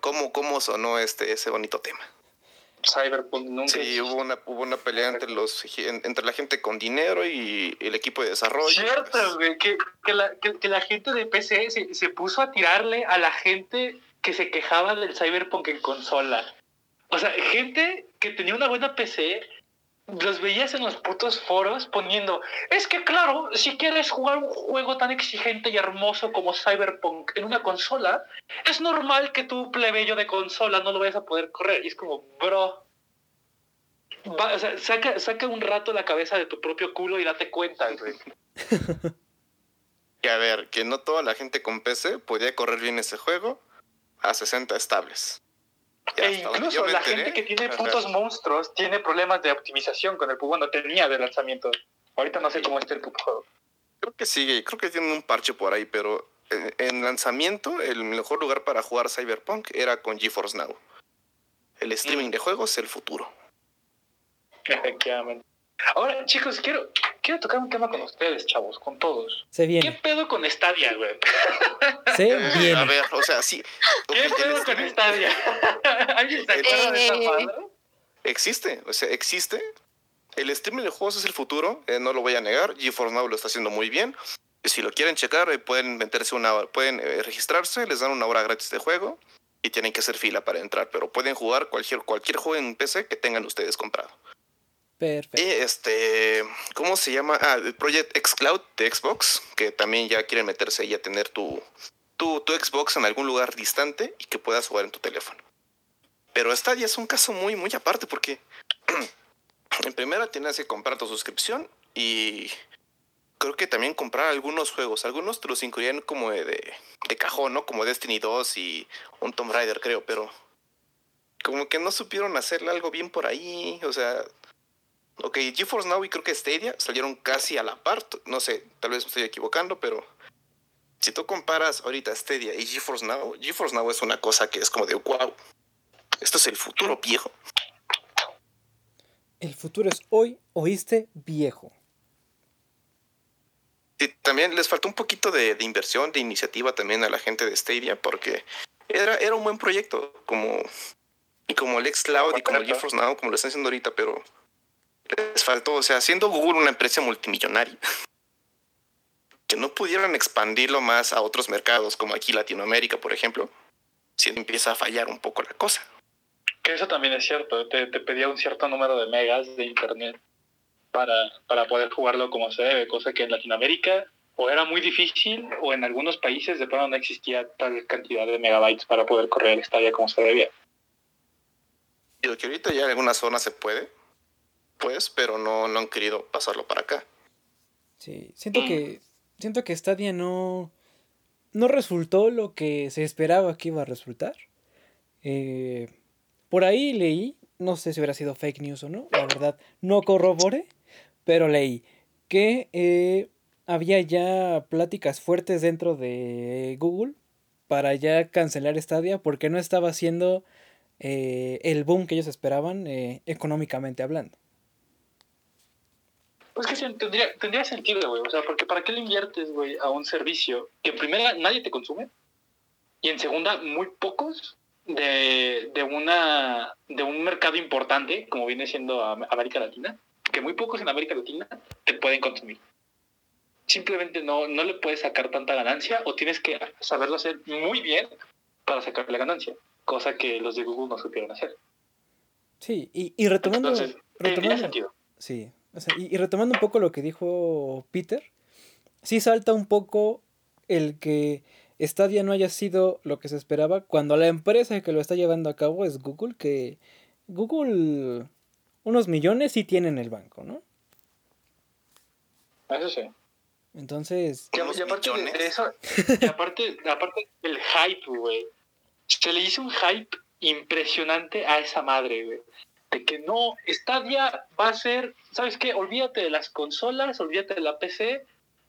¿Cómo, cómo sonó este, ese bonito tema? Cyberpunk nunca Sí, hubo una, hubo una pelea entre, los, entre la gente con dinero y el equipo de desarrollo. Cierto, güey, que, que, la, que, que la gente de PC se, se puso a tirarle a la gente que se quejaba del Cyberpunk en consola. O sea, gente que tenía una buena PC, los veías en los putos foros poniendo, es que claro, si quieres jugar un juego tan exigente y hermoso como Cyberpunk en una consola, es normal que tu plebeyo de consola no lo vayas a poder correr. Y es como, bro, saca, un rato la cabeza de tu propio culo y date cuenta, güey. A ver, que no toda la gente con PC podía correr bien ese juego. a 60 estables. E incluso la enteré, gente que tiene ajá. putos monstruos tiene problemas de optimización con el bueno, tenía de lanzamiento. Ahorita no sé cómo está el juego. Creo que sigue, creo que tienen un parche por ahí, pero en, en lanzamiento el mejor lugar para jugar Cyberpunk era con GeForce Now. El streaming de juegos, el futuro. Efectivamente. Ahora, chicos, quiero, quiero tocar un tema con ustedes, chavos, con todos. Se ¿Qué viene. pedo con Stadia, güey? Se Eh, a viene. ver, o sea, sí. ¿Qué pedo con Stadia? ¿Alguien se acuerda de esa Eh. madre? Existe, o sea, existe. El streaming de juegos es el futuro, eh, no lo voy a negar. GeForce Now lo está haciendo muy bien. Si lo quieren checar, eh, pueden meterse una hora, pueden eh, registrarse, les dan una hora gratis de juego y tienen que hacer fila para entrar, pero pueden jugar cualquier, cualquier juego en PC que tengan ustedes comprado. Y Perfecto. este, ¿cómo se llama? Ah, el Project xCloud de Xbox, que también ya quieren meterse y a tener tu, tu, tu Xbox en algún lugar distante y que puedas jugar en tu teléfono. Pero Stadia es un caso muy, muy aparte porque en primera tienes que comprar tu suscripción y creo que también comprar algunos juegos. Algunos te los incluían como de, de, de cajón, ¿no? Como Destiny 2 y un Tomb Raider, creo, pero como que no supieron hacerle algo bien por ahí. O sea, Ok, GeForce Now y creo que Stadia salieron casi a la par. No sé, tal vez me estoy equivocando, pero si tú comparas ahorita Stadia y GeForce Now, GeForce Now es una cosa que es como de wow. Esto es el futuro viejo. El futuro es hoy, oíste, viejo. Y también les faltó un poquito de, de inversión, de iniciativa también a la gente de Stadia, porque era, era un buen proyecto, como, como el xCloud y como el GeForce Now, como lo están haciendo ahorita, pero les faltó, o sea, siendo Google una empresa multimillonaria, que no pudieran expandirlo más a otros mercados, como aquí Latinoamérica, por ejemplo, si empieza a fallar un poco la cosa. Que eso también es cierto. Te, te pedía un cierto número de megas de internet para, para poder jugarlo como se debe, cosa que en Latinoamérica o era muy difícil o en algunos países de pronto no existía tal cantidad de megabytes para poder correr el estadio como se debía. Digo que ahorita ya en algunas zonas se puede, pues, pero no, no han querido pasarlo para acá. Sí, siento que siento que Stadia no no resultó lo que se esperaba que iba a resultar. Eh, por ahí leí, no sé si hubiera sido fake news o no, la verdad no corroboré, pero leí que eh, había ya pláticas fuertes dentro de Google para ya cancelar Stadia porque no estaba haciendo eh, el boom que ellos esperaban eh, económicamente hablando. Pues que tendría, tendría sentido, güey. O sea, porque ¿para qué le inviertes, güey, a un servicio que en primera nadie te consume y en segunda muy pocos de, de, una, de un mercado importante como viene siendo Am- América Latina? Que muy pocos en América Latina te pueden consumir. Simplemente no, no le puedes sacar tanta ganancia o tienes que saberlo hacer muy bien para sacarle ganancia, cosa que los de Google no supieron hacer. Sí, y, y retomando, Entonces, sentido. Sí, o sea, y, y retomando un poco lo que dijo Peter, sí salta un poco el que Stadia no haya sido lo que se esperaba cuando la empresa que lo está llevando a cabo es Google, que Google unos millones sí tiene en el banco, ¿no? Eso sí. Entonces, Y, aparte de- millones. de eso, y aparte, aparte el hype, güey. Se le hizo un hype impresionante a esa madre, güey. De que no, Stadia va a ser, ¿sabes qué? Olvídate de las consolas, olvídate de la PC.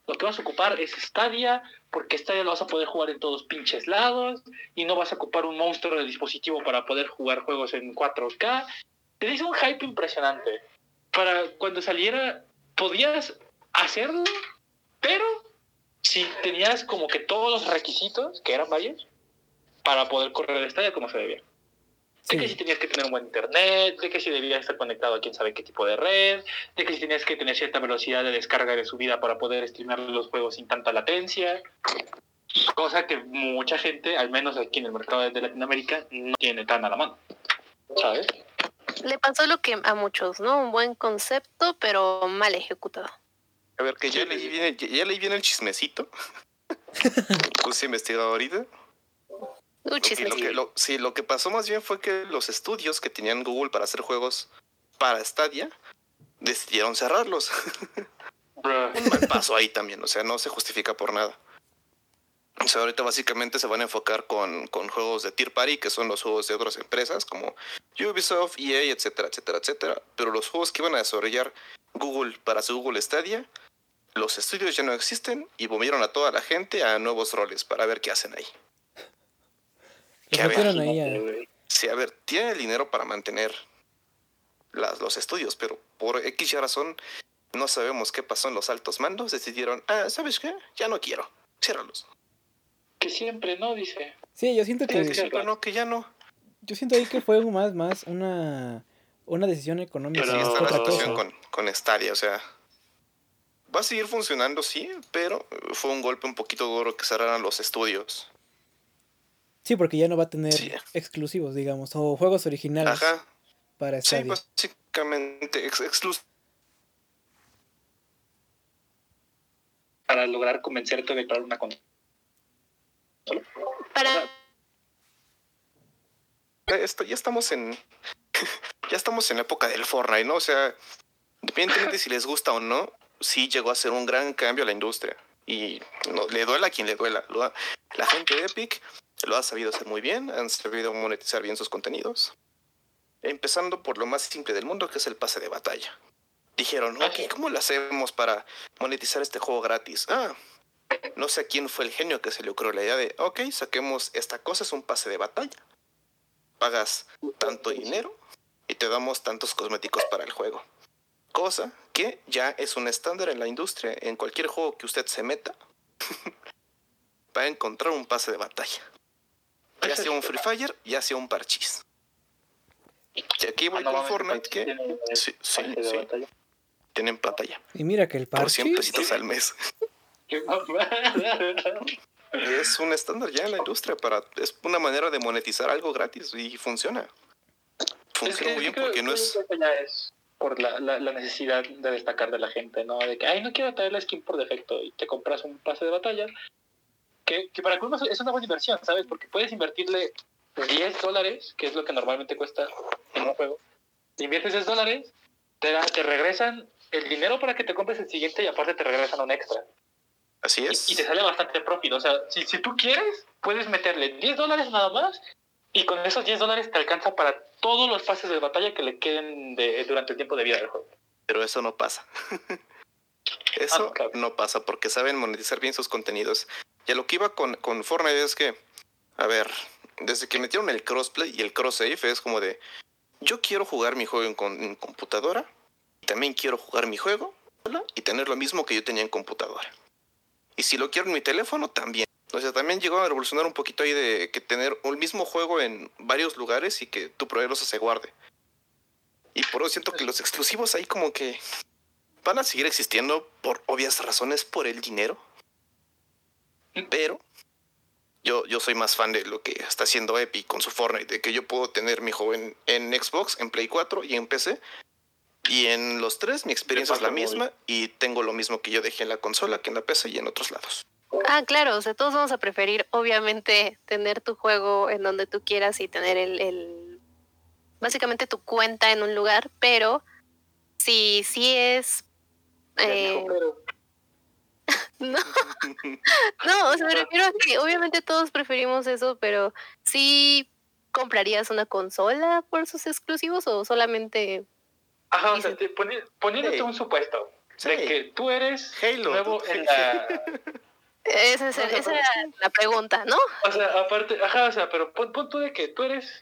Lo que vas a ocupar es Stadia, porque Stadia lo vas a poder jugar en todos pinches lados y no vas a ocupar un monstruo de dispositivo para poder jugar juegos en 4K. Te hizo un hype impresionante. Para cuando saliera, podías hacerlo, pero si tenías como que todos los requisitos, que eran varios, para poder correr el estadio como se debía. De que si tenías que tener un buen internet, de que si debías estar conectado a quién sabe qué tipo de red, de que si tenías que tener cierta velocidad de descarga de subida para poder streamear los juegos sin tanta latencia. Cosa que mucha gente, al menos aquí en el mercado de Latinoamérica, no tiene tan a la mano. ¿Sabes? Le pasó lo que a muchos, ¿no? Un buen concepto, pero mal ejecutado. A ver, que ya leí bien, ya, ya leí bien el chismecito. Puse investigado ahorita. Un Lo que- chisme. lo que- lo- sí, lo que pasó más bien fue que los estudios que tenían Google para hacer juegos para Stadia decidieron cerrarlos. Un mal paso ahí también, o sea, no se justifica por nada. O sea, ahorita básicamente se van a enfocar con, con juegos de Tier Party, que son los juegos de otras empresas como Ubisoft, EA, etcétera, etcétera, etcétera. Pero los juegos que iban a desarrollar Google para su Google Stadia, los estudios ya no existen y movieron a toda la gente a nuevos roles para ver qué hacen ahí. Que a ver, metieron ahí a- Imagínate, güey. Sí, a ver, tienen el dinero para mantener las, los estudios, pero por X razón no sabemos qué pasó en los altos mandos. Decidieron, ah, ¿sabes qué? Ya no quiero. Ciérralos. Que siempre, ¿no? Dice. Sí, yo siento Sí, que que siempre no, que ya no. yo siento ahí que fue más más una una decisión económica Pero- Sí, está la situación con, con Stadia, o sea. Va a seguir funcionando, sí, pero fue un golpe un poquito duro que cerraran los estudios. Sí, porque ya no va a tener Sí. exclusivos, digamos, o juegos originales Ajá, para sí, Stadia. básicamente ex exclus- Para lograr convencerte de comprar una consola. Para esto, ya estamos en ya estamos en la época del Fortnite, ¿no? O sea, independientemente si les gusta o no, sí llegó a ser un gran cambio a la industria. Y no, le duela a quien le duela. La gente de Epic lo ha sabido hacer muy bien, han sabido monetizar bien sus contenidos. Empezando por lo más simple del mundo, que es el pase de batalla. Dijeron, ok, ¿cómo lo hacemos para monetizar este juego gratis? Ah, no sé a quién fue el genio que se le ocurrió la idea de, ok, saquemos esta cosa, es un pase de batalla. Pagas tanto dinero y te damos tantos cosméticos para el juego. Cosa que ya es un estándar en la industria. En cualquier juego que usted se meta, va a encontrar un pase de batalla. Ya sea un Free Fire, ya sea un parchís. Y aquí voy Ah, no con Fortnite, que sí, sí, tienen batalla. Y mira que el Por 100 parche pesitos al mes. Qué mamada. Es un estándar ya en la industria para es una manera de monetizar algo gratis y funciona. Funciona Es que muy bien porque no es por la, la, la necesidad de destacar de la gente, ¿no? De que, ay, no quiero traer la skin por defecto y te compras un pase de batalla. Que, que para algunos es una buena inversión, ¿sabes? Porque puedes invertirle 10 dólares, que es lo que normalmente cuesta en un juego. Inviertes 10 dólares, te, da- te regresan el dinero para que te compres el siguiente y aparte te regresan un extra. así Y, es. y te sale bastante profit. O sea, si, si tú quieres, puedes meterle 10 dólares nada más y con esos 10 dólares te alcanza para todos los pases de batalla que le queden de, durante el tiempo de vida del juego. Pero eso no pasa. eso Ah, claro. no pasa porque saben monetizar bien sus contenidos. Y a lo que iba con, con Fortnite es que, a ver, desde que metieron el crossplay y el cross save es como de, yo quiero jugar mi juego en, computadora también quiero jugar mi juego y tener lo mismo que yo tenía en computadora. Y si lo quiero en mi teléfono, también. O sea, también llegó a revolucionar un poquito ahí de que tener un mismo juego en varios lugares y que tu progreso se guarde. Y por eso siento que los exclusivos ahí como que van a seguir existiendo por obvias razones por el dinero. Pero yo, yo soy más fan de lo que está haciendo Epic con su Fortnite, de que yo puedo tener mi juego en, en Xbox, en Play 4 y en PC. Y en los tres mi experiencia es la misma y tengo lo mismo que yo dejé en la consola, que en la PC y en otros lados. Ah, claro, o sea, todos vamos a preferir, obviamente, tener tu juego en donde tú quieras y tener el, el básicamente tu cuenta en un lugar, pero si sí es eh, no, no, o sea, me refiero a que obviamente todos preferimos eso, pero sí comprarías una consola por sus exclusivos o solamente Ajá, o sea, te poni- poniéndote Sí. un supuesto de Sí. que tú eres Halo. nuevo tú- en la... esa, es- esa era la pregunta, ¿no? O sea, aparte, ajá, o sea, pero pon, pon tú de que tú eres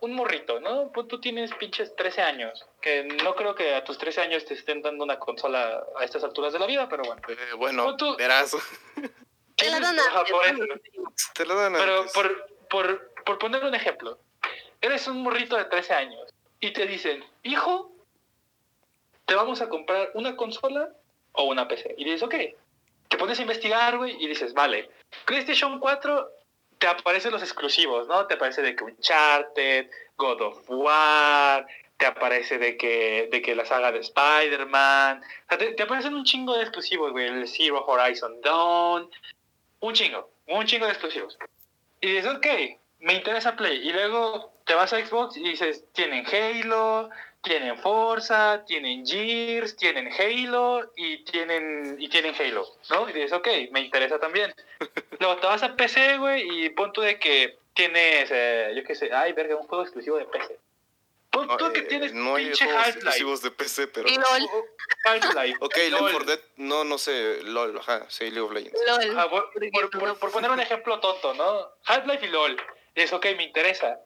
un morrito, ¿no? Pon tú tienes pinches 13 años, que no creo que a tus 13 años te estén dando una consola a estas alturas de la vida, pero bueno. Eh, bueno, Pon tú- verás, Te la dan te lo dan Pero por, por, por poner un ejemplo, eres un morrito de 13 años y te dicen, hijo, te vamos a comprar una consola o una PC. Y dices, ok. Te pones a investigar, güey, y dices, vale, PlayStation 4 te aparecen los exclusivos, ¿no? Te aparece de que Uncharted, God of War, te aparece de que, de que la saga de Spider-Man, o sea, te, te aparecen un chingo de exclusivos, güey, el Zero Horizon Dawn, un chingo, un chingo de exclusivos. Y dices, ok, me interesa Play. Y luego te vas a Xbox y dices, tienen Halo, tienen Forza, tienen Gears, tienen Halo y tienen y tienen Halo, ¿no? Y dices, ok, me interesa también. Luego te vas a PC, güey, y punto de que tienes, eh, yo qué sé, ay, verga, un juego exclusivo de PC. Pon No, tú que eh, tienes no hay pinche juegos Half-Life. exclusivos de PC, pero. Y LOL, Half-Life. Ok, LOL. Left 4 Dead, no, no sé, LOL, ajá, sí, League of Legends. LOL. Ah, por, por por- por- poner un ejemplo tonto, ¿no? Half-Life y LOL. Es ok, me interesa.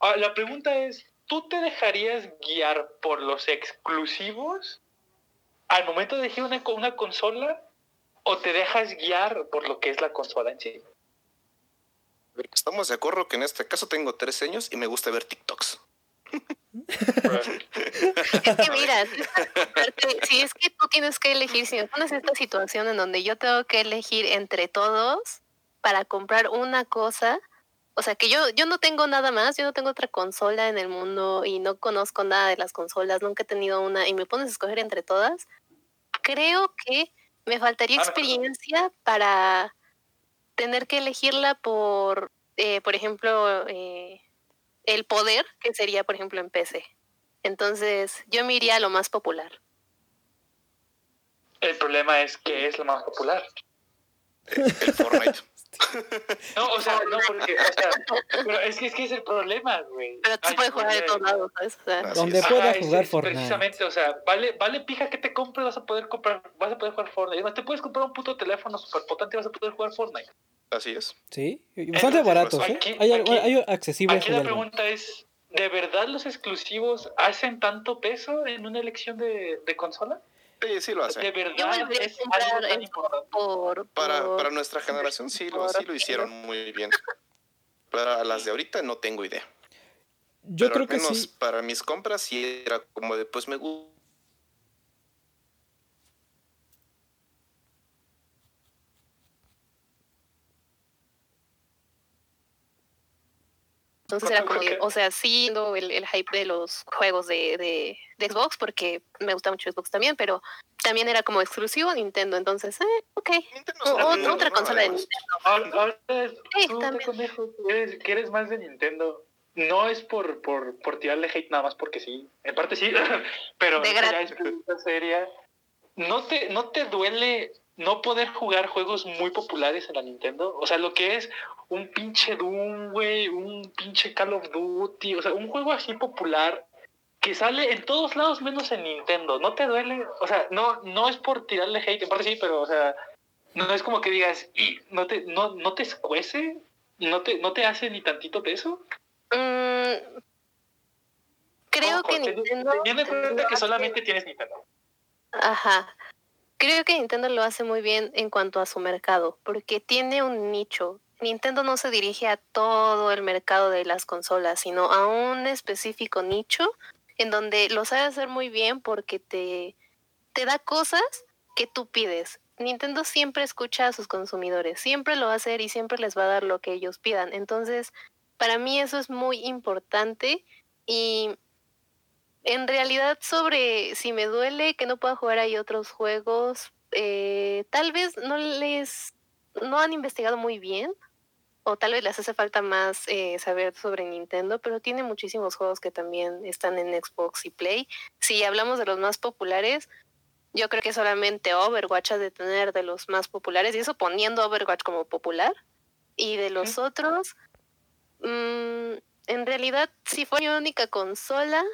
Ahora, la pregunta es, ¿tú te dejarías guiar por los exclusivos al momento de elegir una, co- una consola o te dejas guiar por lo que es la consola en sí? Estamos de acuerdo que en este caso tengo tres años y me gusta ver TikToks. Es que mira, si es que tú tienes que elegir, si me pones esta situación en donde yo tengo que elegir entre todos para comprar una cosa, o sea que yo, yo no tengo nada más, yo no tengo otra consola en el mundo y no conozco nada de las consolas, nunca he tenido una y me pones a escoger entre todas, creo que me faltaría experiencia para tener que elegirla por, eh, por ejemplo, eh, el poder que sería, por ejemplo, en PC. Entonces, yo me iría a lo más popular. El problema es que es lo más popular. El Fortnite. No, o sea, no, porque, o sea, pero es que, es que es el problema, güey. Pero tú Ay, puedes jugar de todos lados, ¿sabes? O sea, Donde es. pueda Ajá, es- jugar es Fortnite. Precisamente, o sea, vale, vale pija que te compres, vas a poder comprar, vas a poder jugar Fortnite. Te puedes comprar un puto teléfono super potente y vas a poder jugar Fortnite. Así es. Sí, bastante Entonces, baratos, pues, ¿eh? aquí- Hay, aquí- hay accesibles Aquí la pregunta es, ¿de verdad los exclusivos hacen tanto peso en una elección de, de consola? Sí, sí lo ¿De hace. yo verdad a comprar por, Para, para nuestra generación sí lo, sí lo hicieron muy bien. Para las de ahorita no tengo idea. Yo Pero creo al que menos sí. para mis compras sí era como de, pues me gusta. Entonces era como, o sea, sí, el, el hype de los juegos de, de, de Xbox, porque me gusta mucho Xbox también, pero también era como exclusivo Nintendo, entonces, eh, ok. Nintendo O- otra consola de. Nintendo. Ahora, ahora Sí, tú, también. conejo, eres, que eres más de Nintendo. No es por, por, por tirarle hate nada más porque sí. En parte sí, pero De ya es seria. ¿No te, ¿No te duele no poder jugar juegos muy populares en la Nintendo? O sea, lo que es un pinche Doom, güey, un pinche Call of Duty, o sea, un juego así popular que sale en todos lados menos en Nintendo. ¿No te duele? O sea, no, no es por tirarle hate, en parte sí, pero, o sea, no es como que digas, y no te, no, no te escuece, no te, no te hace ni tantito peso. Mm, creo Ojo, que ten- Nintendo... Teniendo en cuenta que solamente tienes Nintendo. Ajá. Creo que Nintendo lo hace muy bien en cuanto a su mercado, porque tiene un nicho. Nintendo no se dirige a todo el mercado de las consolas, sino a un específico nicho en donde lo sabe hacer muy bien porque te, te da cosas que tú pides. Nintendo siempre escucha a sus consumidores, siempre lo va a hacer y siempre les va a dar lo que ellos pidan. Entonces, para mí eso es muy importante y en realidad sobre si me duele que no pueda jugar ahí otros juegos, eh, tal vez no les no han investigado muy bien o tal vez les hace falta más eh, saber sobre Nintendo, pero tiene muchísimos juegos que también están en Xbox y Play. Si hablamos de los más populares, yo creo que solamente Overwatch ha de tener de los más populares, y eso poniendo Overwatch como popular. Y de los otros, mm, en realidad, si fuera mi única consola,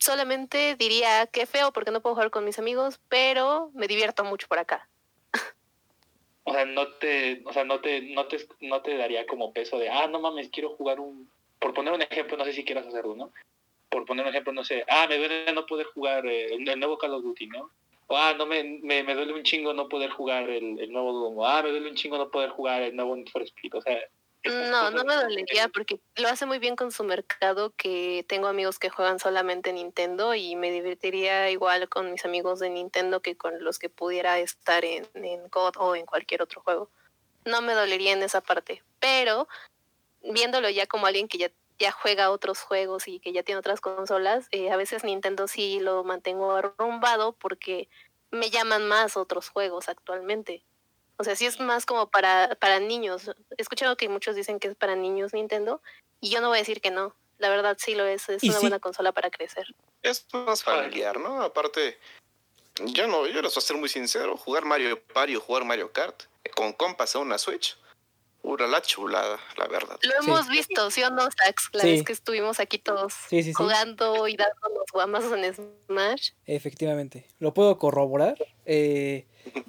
solamente diría que feo porque no puedo jugar con mis amigos, pero me divierto mucho por acá. O sea, no te, o sea, no te, no te, no te daría como peso de, ah, no mames, quiero jugar un, por poner un ejemplo, no sé si quieras hacerlo, ¿no? Por poner un ejemplo, no sé, ah, me duele no poder jugar eh, el, nuevo Call of Duty, ¿no? O, ah, no me, me, me duele un chingo no poder jugar el, el nuevo Doom, ah, me duele un chingo no poder jugar el nuevo Need for Speed, o sea... No, no me dolería porque lo hace muy bien con su mercado, que tengo amigos que juegan solamente Nintendo y me divertiría igual con mis amigos de Nintendo que con los que pudiera estar en, en COD o en cualquier otro juego. No me dolería en esa parte, pero viéndolo ya como alguien que ya, ya juega otros juegos y que ya tiene otras consolas, eh, a veces Nintendo sí lo mantengo arrumbado porque me llaman más otros juegos actualmente. O sea, sí es más como para, para niños. He escuchado que muchos dicen que es para niños Nintendo y yo no voy a decir que no. La verdad sí lo es. Es Y una sí. buena consola para crecer. Es más familiar, ¿no? Aparte, yo no, yo les voy a ser muy sincero, jugar Mario Party o jugar Mario Kart con compas en una Switch, pura la chulada, la verdad. Lo Sí. hemos visto, ¿sí o no, Sax? La Sí. vez que estuvimos aquí todos Sí, sí, sí. jugando y dándonos guamazos en Smash. Efectivamente, lo puedo corroborar. Eh,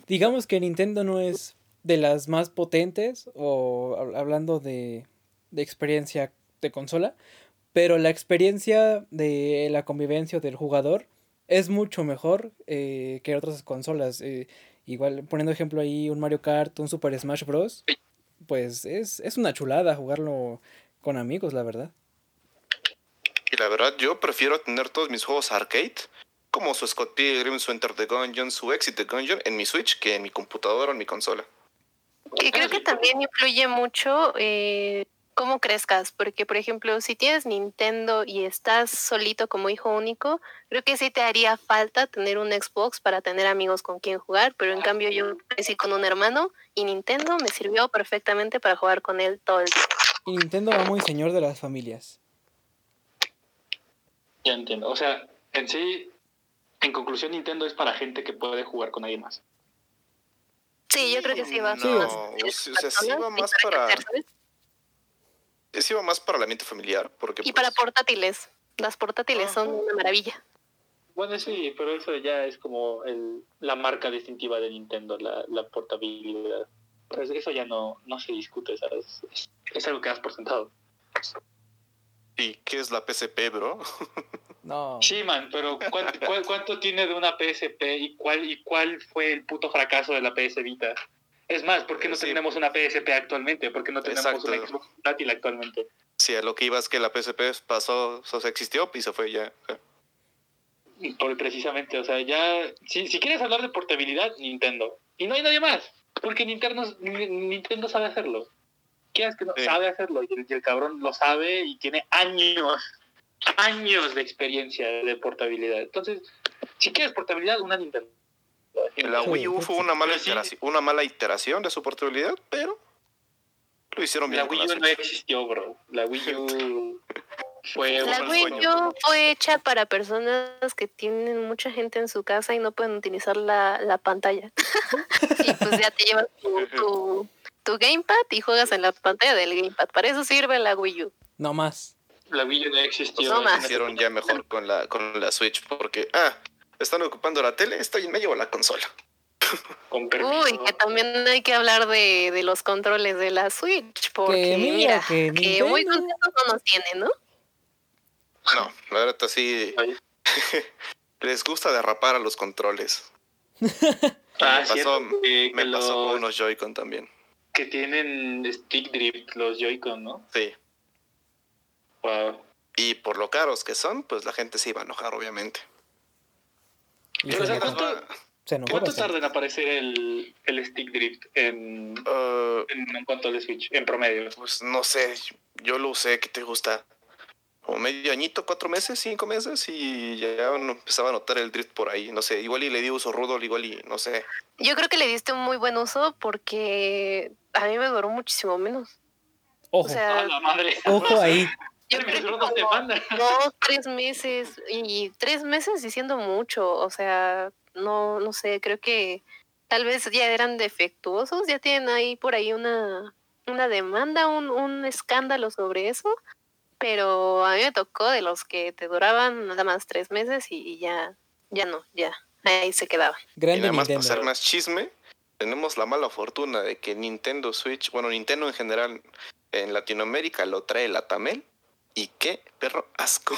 digamos que Nintendo no es de las más potentes, o hab- hablando de, de experiencia de consola, pero la experiencia de la convivencia del jugador es mucho mejor eh, que otras consolas. Eh, igual, poniendo ejemplo ahí un Mario Kart, un Super Smash Bros., pues es, es una chulada jugarlo con amigos, la verdad. Y la verdad, yo prefiero tener todos mis juegos arcade, como su Scott Pilgrim, su Enter the Gungeon, su Exit the Gungeon, en mi Switch que en mi computadora o en mi consola. Que creo que también influye mucho eh, cómo crezcas, porque por ejemplo, si tienes Nintendo y estás solito como hijo único, creo que sí te haría falta tener un Xbox para tener amigos con quien jugar, pero en cambio yo crecí con un hermano y Nintendo me sirvió perfectamente para jugar con él todo el día. Y Nintendo va muy señor de las familias. Ya entiendo. O sea, en sí, en conclusión, Nintendo es para gente que puede jugar con alguien más. Sí, yo creo que sí va No, más o sea, sí va más para- Ese iba más para el ambiente familiar, porque Y pues, para portátiles. Las portátiles son una maravilla. Bueno, sí, pero eso ya es como el, la marca distintiva de Nintendo, la, la portabilidad. Pues eso ya no, no se discute, ¿sabes? Es, es algo que das por sentado. ¿y qué es la PSP, bro? No. Sí, man, pero ¿cuánto, cuál- cuánto tiene de una PSP y cuál, y cuál fue el puto fracaso de la PS Vita? Es más, ¿por qué no Sí. tenemos una PSP actualmente? ¿Por qué no tenemos Exacto. una Xbox portátil actualmente? Sí, a lo que iba es que la PSP pasó, o sea, existió y se fue ya. Por, precisamente, o sea, ya... Si, si quieres hablar de portabilidad, Nintendo. Y no hay nadie más, porque Nintendo, Ni- Nintendo sabe hacerlo. Quieras que no, Sí. sabe hacerlo, y el, y el cabrón lo sabe y tiene años, años de experiencia de portabilidad. Entonces, si quieres portabilidad, una Nintendo. La Wii U fue una mala, iteración, una mala iteración de su portabilidad, pero lo hicieron bien La Wii la U no existió, bro. La Wii U fue La un Wii sueño. U fue hecha para personas que tienen mucha gente en su casa y no pueden utilizar la, la pantalla. y pues ya te llevas tu, tu, tu gamepad y juegas en la pantalla del gamepad. Para eso sirve la Wii U. No más. La Wii U no existió. No Lo hicieron ya mejor con la, con la Switch, porque, ah, están ocupando la tele, estoy en medio de la consola. Con permiso. Uy, que también hay que hablar de, de los controles de la Switch, porque mira, mira, que que, muy contentos no nos tienen, ¿no? No, la verdad sí Ay. les gusta derrapar a los controles. Ah, me pasó, que, me pasó con unos Joy-Con también. que tienen stick drift los Joy-Con, ¿no? Sí. Wow. Y por lo caros que son, pues la gente se iba a enojar, obviamente. Se ¿cuánto- se enojó ¿Cuánto tarda en aparecer el, el stick drift en, Uh, en, en cuanto al Switch, en promedio? pues no sé, yo lo usé, ¿qué te gusta? Como medio añito, cuatro meses, cinco meses, y ya empezaba a notar el drift por ahí. No sé, igual y le di uso rudo, igual y no sé. Yo creo que le diste un muy buen uso porque a mí me duró muchísimo menos. Ojo, O sea, ¡A la madre! ojo ahí. Yo creo que como dos, tres meses y tres meses diciendo mucho, o sea, no, no sé, creo que tal vez ya eran defectuosos, ya tienen ahí por ahí una, una demanda, un, un escándalo sobre eso, pero a mí me tocó de los que te duraban nada más tres meses y, y ya, ya no, ya, ahí se quedaban. Y nada más para Nintendo. hacer más chisme, tenemos la mala fortuna de que Nintendo Switch, bueno, Nintendo en general en Latinoamérica lo trae la Tamel. Y qué perro asco.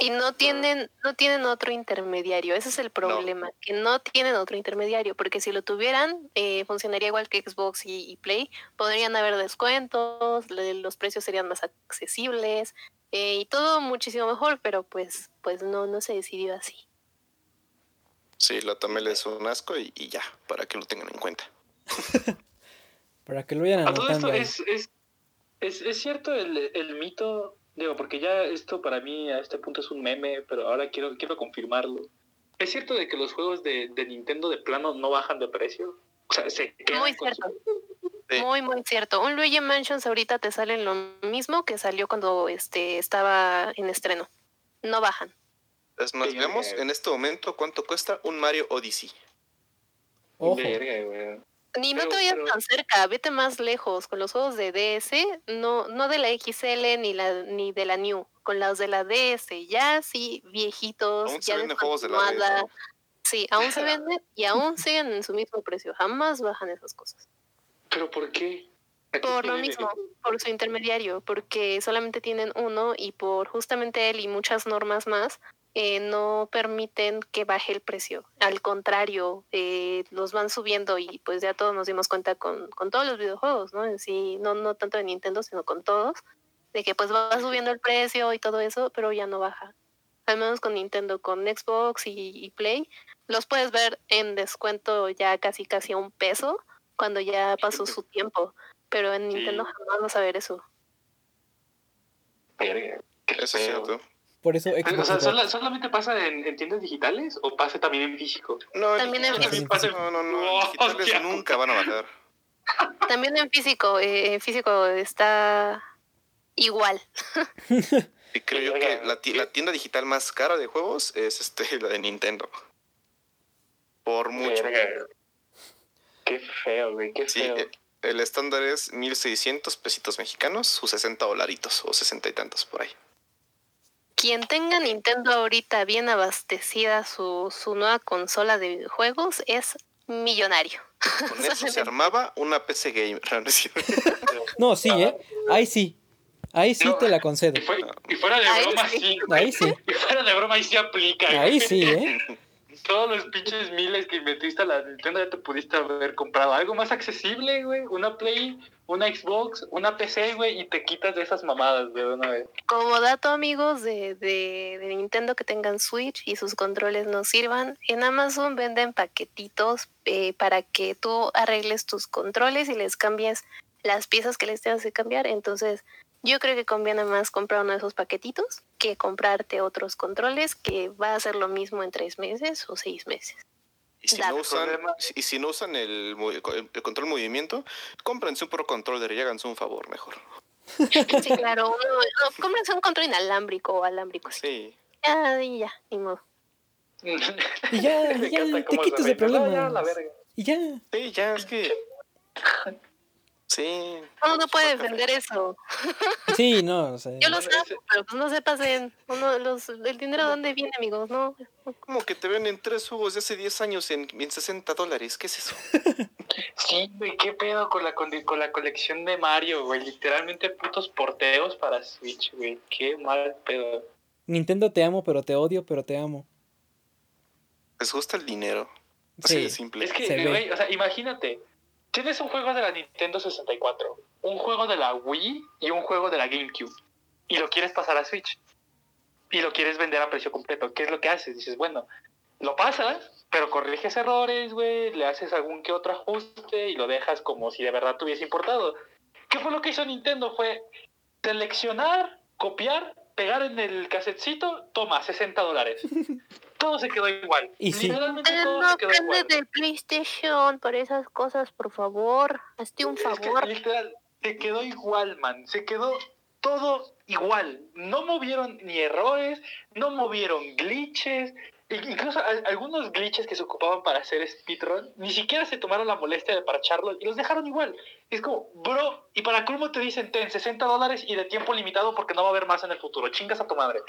Y no tienen, no tienen otro intermediario, ese es el problema, que no tienen otro intermediario, porque si lo tuvieran, eh, funcionaría igual que Xbox y, y Play, podrían haber descuentos, le- los precios serían más accesibles eh, y todo muchísimo mejor, pero pues, pues no, no se decidió así. Sí, la Tamel es un asco y, y ya, para que lo tengan en cuenta. Para que lo vayan A todo anotando esto ahí. es, es, es, es cierto el, el mito, digo, porque ya esto para mí a este punto es un meme, pero ahora quiero, quiero confirmarlo. ¿Es cierto de que los juegos de, de Nintendo de plano no bajan de precio? O sea, se quedan Muy con cierto. su- Sí. Muy, muy cierto. Un Luigi Mansions ahorita te salen lo mismo que salió cuando este estaba en estreno. No bajan. Es más, eh. en este momento cuánto cuesta un Mario Odyssey. Ojo. Verga, Ni no te vayas pero- tan cerca, vete más lejos. Con los juegos de DS, no, no de la XL ni la ni de la New, con los de la DS, ya sí, viejitos, Aún se ya venden juegos de la DS. Sí, aún se venden y aún siguen en su mismo precio. Jamás bajan esas cosas. ¿Pero por qué? ¿A qué Por se lo mismo, por su intermediario, porque solamente tienen uno y por justamente él y muchas normas más, eh, no permiten que baje el precio. Al contrario, eh, los van subiendo y pues ya todos nos dimos cuenta con, con todos los videojuegos, ¿no? En sí, no, no tanto de Nintendo, sino con todos, de que pues va subiendo el precio y todo eso, pero ya no baja. Al menos con Nintendo, con Xbox y, y Play, los puedes ver en descuento ya casi casi a un peso cuando ya pasó su tiempo. Pero en Nintendo Sí. jamás vas a ver eso. Eso es cierto. Por eso o sea, ¿sola- ¿solamente pasa en, en tiendas digitales o pasa también en físico? No, También en físico. No, no, no. Oh, digitales hostia. nunca van a bajar. También en físico, eh, en físico está igual. Y creo yo que la, ti- la tienda digital más cara de juegos es este la de Nintendo. Por mucho. Verga. Qué feo, güey, qué Sí, feo. eh, el estándar es 1600 pesitos mexicanos, sus 60 dolaritos o 60 y tantos por ahí. Quien tenga Nintendo ahorita bien abastecida su, su nueva consola de videojuegos es millonario. Con eso se armaba una PC gamer. ¿no sí, ¿eh? Ahí sí. Ahí sí No, te la concedo. Y, fue- y fuera de Ahí broma, sí. sí. Ahí sí. Y fuera de broma, ahí sí aplica. Ahí güey. sí, ¿eh? Todos los pinches miles que metiste a la Nintendo ya te pudiste haber comprado algo más accesible, güey. Una Play, una Xbox, una PC, güey, y te quitas de esas mamadas de una vez. Como dato, amigos de, de, de Nintendo que tengan Switch y sus controles no sirvan, en Amazon venden paquetitos eh, para que tú arregles tus controles y les cambies las piezas que les tengas que cambiar. Entonces, yo creo que conviene más comprar uno de esos paquetitos que comprarte otros controles que va a ser lo mismo en tres meses o seis meses. Y si, no usan, Problema. y si no usan el, el control movimiento, cómprense un Pro Controller y háganse un favor mejor. Sí, claro, uno, no, cómprense un control inalámbrico o alámbrico. Sí. Sí. Ya, y ya, ni modo. Y ya, Me ya, te quitas de. No, ya, la verga. Y ya. Sí, ya, es que. Sí. Uno no puede defender eso. Sí, no, o sea, Yo lo sé, pero pues no se pasen. Uno, los, el dinero, ¿de dónde viene, amigos? No. Como que te venden tres juegos de hace 10 años en, en 60 dólares. ¿Qué es eso? Sí, güey, qué pedo con la, con, con la colección de Mario, güey. Literalmente putos porteos para Switch, güey. Qué mal pedo. Nintendo te amo, pero te odio, pero te amo. Les gusta el dinero. Así Sí. de simple. Es que, Se ve. güey, o sea, imagínate. Tienes un juego de la Nintendo 64, un juego de la Wii y un juego de la GameCube. Y lo quieres pasar a Switch. Y lo quieres vender a precio completo. ¿Qué es lo que haces? Dices, bueno, lo pasas, pero corriges errores, güey, le haces algún que otro ajuste y lo dejas como si de verdad te hubiese importado. ¿Qué fue lo que hizo Nintendo? Fue seleccionar, copiar, pegar en el casetcito, toma, 60 dólares. Todo se quedó igual. Y sí. Literalmente todo no se quedó igual. del PlayStation por esas cosas, por favor. Hazte un Es que, favor. literal, se quedó igual, man. Se quedó todo igual. No movieron ni errores, no movieron glitches. Incluso a- algunos glitches que se ocupaban para hacer speedrun, ni siquiera se tomaron la molestia de parcharlos y los dejaron igual. Es como, bro, y para colmo te dicen, ten 60 dólares y de tiempo limitado porque no va a haber más en el futuro. Chingas a tu madre.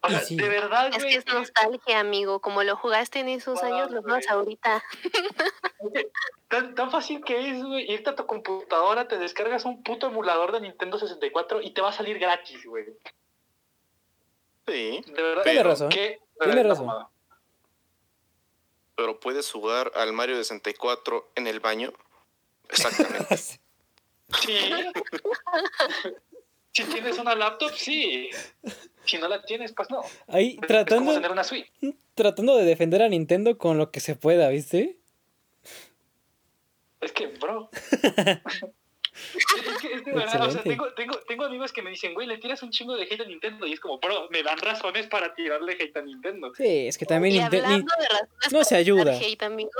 O sea, sí. de verdad, Es güey, que es nostalgia, amigo. Como lo jugaste en esos años, lo juegas ahorita. Tan, tan fácil que es, güey, irte a tu computadora, te descargas un puto emulador de Nintendo 64 y te va a salir gratis, güey. Sí. De verdad. Tiene razón. qué Tiene razón. Pero puedes jugar al Mario de 64 en el baño. Exactamente. Sí. si tienes una laptop, sí. Si no la tienes, pues no. Ahí Es como tratando, tener una Switch. tratando de defender a Nintendo con lo que se pueda, ¿viste? Es que, bro. es que, es que, de verdad, o sea, tengo, tengo, tengo amigos que me dicen, güey, le tiras un chingo de hate a Nintendo. Y es como, bro, me dan razones para tirarle hate a Nintendo. Sí, es que también Y hablando Ni- de razones no se ayuda. hate, amigo,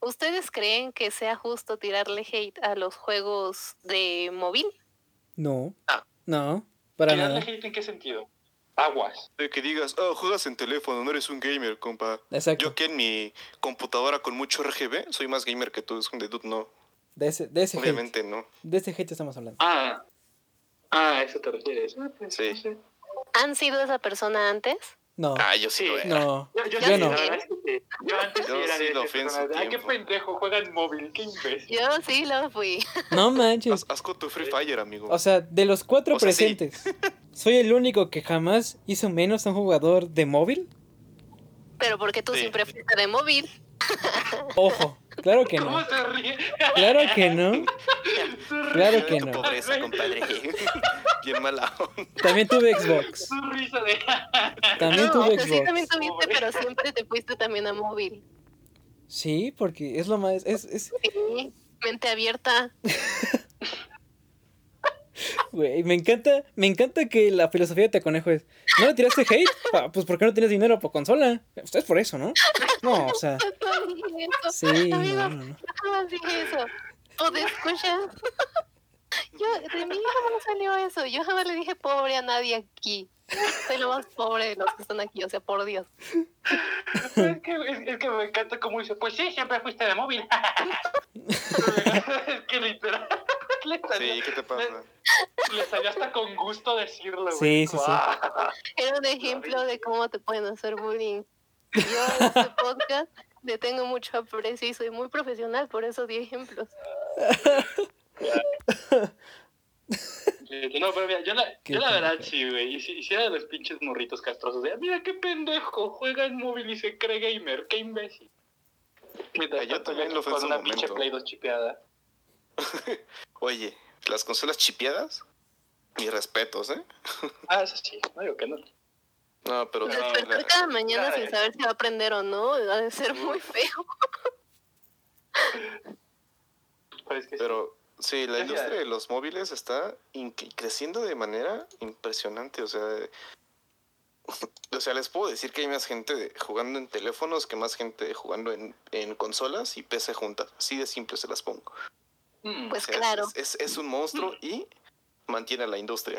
¿Ustedes creen que sea justo tirarle hate a los juegos de móvil? No. Ah. No, para ¿Tirarle nada. hate en qué sentido? Aguas. De que digas, oh, juegas en teléfono, no eres un gamer, compa. Exacto. Yo que en mi computadora con mucho RGB soy más gamer que tú, es un de dude, no. De ese, de ese hate. Obviamente no. De ese hate estamos hablando. Ah. Ah, a eso te refieres. Ah, pues, Sí. ¿Han sido esa persona antes? No. Ah, yo sí, Sí. lo era. No. Yo, yo, Yo sí, no. sí. Yo antes Yo sí era sí de lo fui en su personas de, Ay, qué pendejo, juega en móvil, qué imbécil. Yo sí lo fui. No manches. Haz, con tu Free Fire, amigo. O sea, de los cuatro O sea, sí. presentes, ¿soy el único que jamás hizo menos a un jugador de móvil? Pero porque tú Sí. siempre fuiste de móvil. Ojo, claro que ¿Cómo no. se ríe? Claro que no. Su Claro que no. pobreza, compadre. Bien mala onda. También tuve Xbox. Su risa de... También No, tuve o sea, sí también Xbox. tuviste, pero siempre te fuiste también a móvil. Sí, porque es lo más. Es, es, Sí, mente abierta. güey, me encanta, me encanta que la filosofía de Te Conejo es. ¿No le tiraste hate? Ah, pues porque no tienes dinero por consola. Usted es por eso, ¿no? No, o sea. No dije eso. Sí, no, no, no. jamás dije eso. O de escuchas. Yo, de mí jamás salió eso. Yo jamás le dije pobre a nadie aquí. Soy lo más pobre de los que están aquí, o sea, por Dios. Es que, es, es que me encanta cómo dice, pues sí, siempre fuiste de móvil. es que literal, le salió, Sí, ¿qué te pasa? le salió hasta con gusto decirlo. Sí, güey. sí, sí. Guau. Era un ejemplo de cómo te pueden hacer bullying. Yo en este podcast le tengo mucho aprecio y soy muy profesional, por eso di ejemplos. No, pero mira, yo la, yo la verdad sí, güey. Y si hiciera de los pinches morritos castrosos, de, mira qué pendejo, juega en móvil y se cree gamer, qué imbécil. Mientras Yo también lo fui en con una pinche. Play 2 chipeada. Oye, las consolas chipeadas, mis respetos, ¿eh? Ah, eso sí, no digo que no. No, pero... Despertar la- cada mañana sin saber si va a aprender o no, ha de ser muy feo. Pero que sí. Pero sí, la industria de los móviles está creciendo de manera impresionante. O sea, o sea, les puedo decir que hay más gente jugando en teléfonos que más gente jugando en, en consolas y PC juntas. Así de simple se las pongo. Mm. Pues O sea, es- claro. Es, es un monstruo y mantiene a la industria.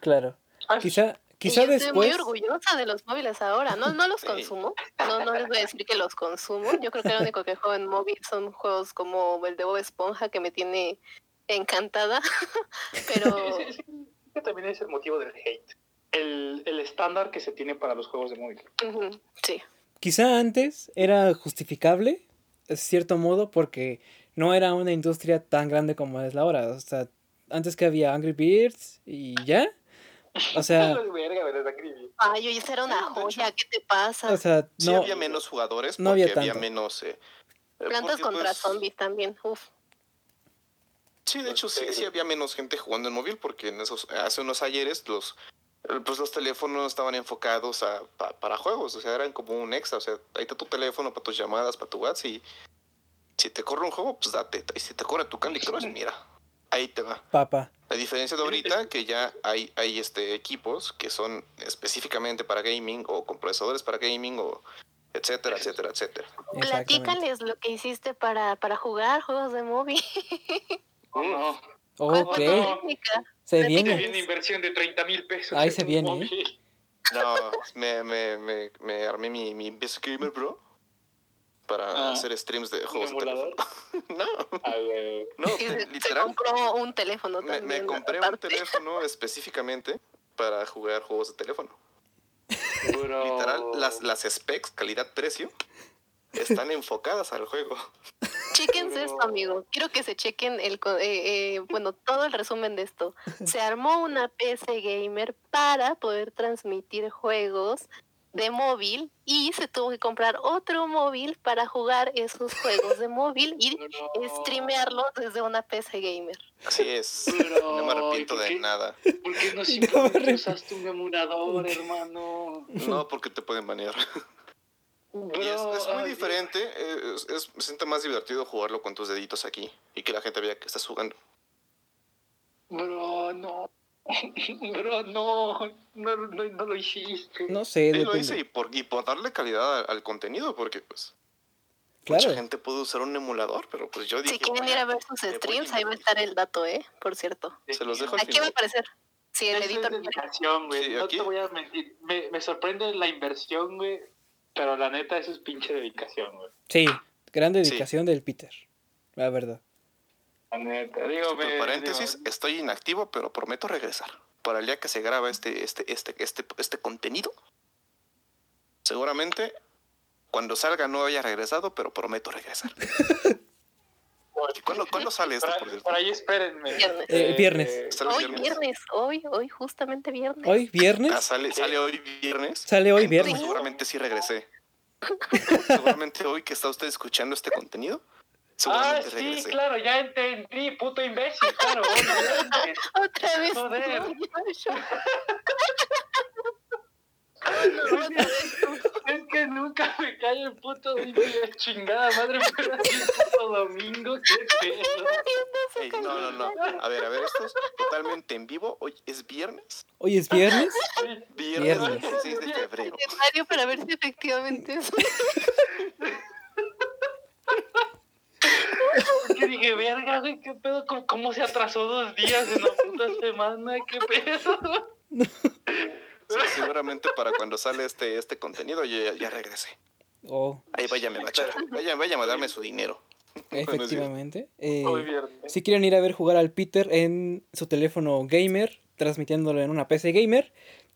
Claro. Ah, Quizá, quizá yo estoy muy después. orgullosa de los móviles ahora. No, no los Sí. consumo. No, no les voy a decir que los consumo. Yo creo que lo único que juego en móvil son juegos como el de Bob Esponja que me tiene encantada. Pero Sí, sí, sí, que también es el motivo del hate. El, el estándar que se tiene para los juegos de móvil. sí. Quizá antes era justificable, de cierto modo, porque no era una industria tan grande como es la ahora. O sea, antes que había Angry Birds y ya. O sea. Ay, oye, esa era una Sí, de joya. ¿Qué te pasa? o sea, Sí no. había menos jugadores porque no había había, tanto. menos... eh, eh, Plantas porque, contra pues, zombies también. Uf. Sí, de hecho sí, sí había menos gente jugando en móvil porque en esos hace unos ayeres los eh, pues los teléfonos estaban enfocados a, pa- para juegos, o sea, eran como un extra, o sea, ahí está tu teléfono para tus llamadas, para tu WhatsApp y si te corre un juego, pues date, y si te corre tu Candy Crush, mira, ahí te va. Papa. La diferencia de ahorita que ya hay hay este equipos que son específicamente para gaming o con procesadores para gaming o etcétera, etcétera, etcétera. Platícales lo que hiciste para, para jugar juegos de móvil. Oh, no. ¿Cuál Ok, se viene. viene inversión de 30 mil pesos. Ahí se viene, ¿eh? No, me, me, me, me armé mi, mi PC Gamer Pro para Ah. hacer streams de ¿Un juegos de teléfono. No, Ah, güey. no, se- se literal. compró un teléfono Me, también. me compré un teléfono específicamente para jugar juegos de teléfono. Bro. Literal, las, las specs, calidad-precio, están enfocadas al juego. Chéquense esto, amigo. Quiero que se chequen el, eh, eh, bueno, todo el resumen de esto. Se armó una PC gamer para poder transmitir juegos de móvil y se tuvo que comprar otro móvil para jugar esos juegos de móvil y Bro. streamearlos desde una PC gamer. Así es. No me arrepiento ¿y por de qué- nada. ¿Por qué no me simplemente arrepiento. usaste un emulador, hermano? No, porque te pueden banear. Bro, Y es, es muy ay, diferente. eh, Es, es- se siente más divertido jugarlo con tus deditos aquí y que la gente vea que estás jugando. Bro, no. Bro, no. No, no, no lo hiciste. No sé, Sí, lo hice y por, y por darle calidad al, al contenido, porque pues Claro. Mucha gente puede usar un emulador, pero pues yo dije. Si quieren ir a ver sus streams, ahí va a estar el dato, ¿eh? Por cierto. Se los dejo al Aquí va a aparecer. Si el Eso editor dedicación, güey. Sí, no aquí- te voy a mentir. Me, me sorprende la inversión, güey. Pero la neta, eso es pinche dedicación, güey. Sí, gran dedicación del Peter. La verdad. Neta. Digo, me- paréntesis, digo, estoy inactivo, pero prometo regresar. Para el día que se graba este, este, este, este, este contenido. Seguramente cuando salga no haya regresado, pero prometo regresar. ¿Cuándo, cuándo sale esto, por, por ahí, espérenme. Viernes. Eh, viernes. ¿Sale el Hoy viernes? viernes, hoy, hoy, justamente viernes. Hoy, Ah, viernes. sale, sale hoy viernes. Sale hoy Entonces, viernes. Seguramente sí regresé. seguramente hoy que está usted escuchando este contenido, Ah, sí, regresé. claro, ya entendí, puto imbécil, claro. Otra vez. Joder. no, no, otra vez. Es que nunca me cae el puto domingo de chingada madre, pero así puto domingo, qué pedo. Ey, no, no, no. A ver, a ver, esto es totalmente en vivo. Hoy es viernes. Hoy es viernes. Viernes, Viernes. 16 de febrero. Mario para ver si efectivamente es. Que dije, verga, güey, qué pedo, ¿Cómo, cómo se atrasó dos días en la puta semana? ¿Qué pedo? Sí, seguramente para cuando sale este, este contenido yo ya, ya regresé. Oh, Ahí váyame a bachar. Váyame, váyame a darme su dinero. efectivamente. Eh, Hoy viernes. si quieren ir a ver jugar al Peter en su teléfono gamer, transmitiéndolo en una PC gamer,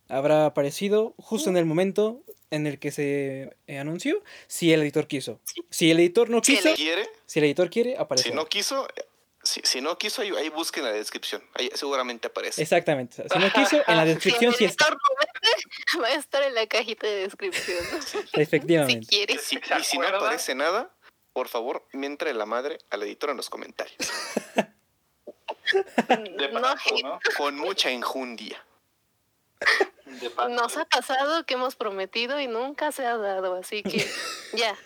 habrá aparecido justo en el momento en el que se eh, anunció, si el editor quiso. Si el editor no Si el quiso, Si quiere, si el editor quiere, aparece. si no quiso, si, si no quiso, ahí, ahí busquen la descripción. Ahí seguramente aparece. Exactamente. Si no quiso, en la Si descripción el sí está. editor no vende, va a estar en la cajita de descripción. Si Efectivamente. Si- ¿Se y si no aparece nada, por favor, mientre la madre al editor en los comentarios. De No, paso, ¿no? Con mucha enjundia. Nos ha pasado que hemos prometido y nunca se ha dado, así que ya.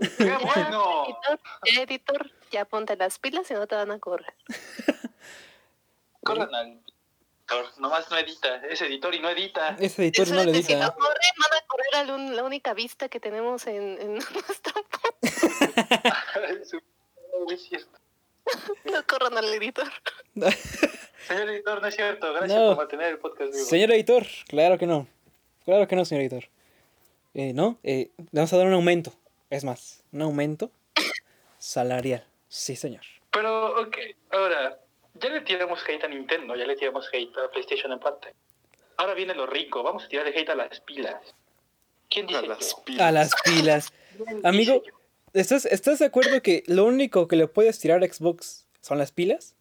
¡Qué Ya, bueno! editor, ya, editor, ya ponte las pilas y no te van a correr. Corran al editor. Nomás no edita. Es editor y no edita. Ese editor no lo Espérate, Si edita. lo corren, van a correr a la, la única vista que tenemos en, en nuestro Es cierto. No corran al editor. Señor editor, no es cierto. Gracias No. por mantener el podcast vivo. Señor editor, claro que no. Claro que no, señor editor. Eh, no, eh, le vamos a dar un aumento. Es más, un aumento salarial. Sí, señor. Pero, ok, ahora, ya le tiramos hate a Nintendo, ya le tiramos hate a PlayStation en parte. Ahora viene lo rico, vamos a tirarle hate a las pilas. ¿Quién dice A las yo? pilas. A las pilas. ¿Quién Amigo? ¿Estás, ¿estás de acuerdo que lo único que le puedes tirar a Xbox son las pilas?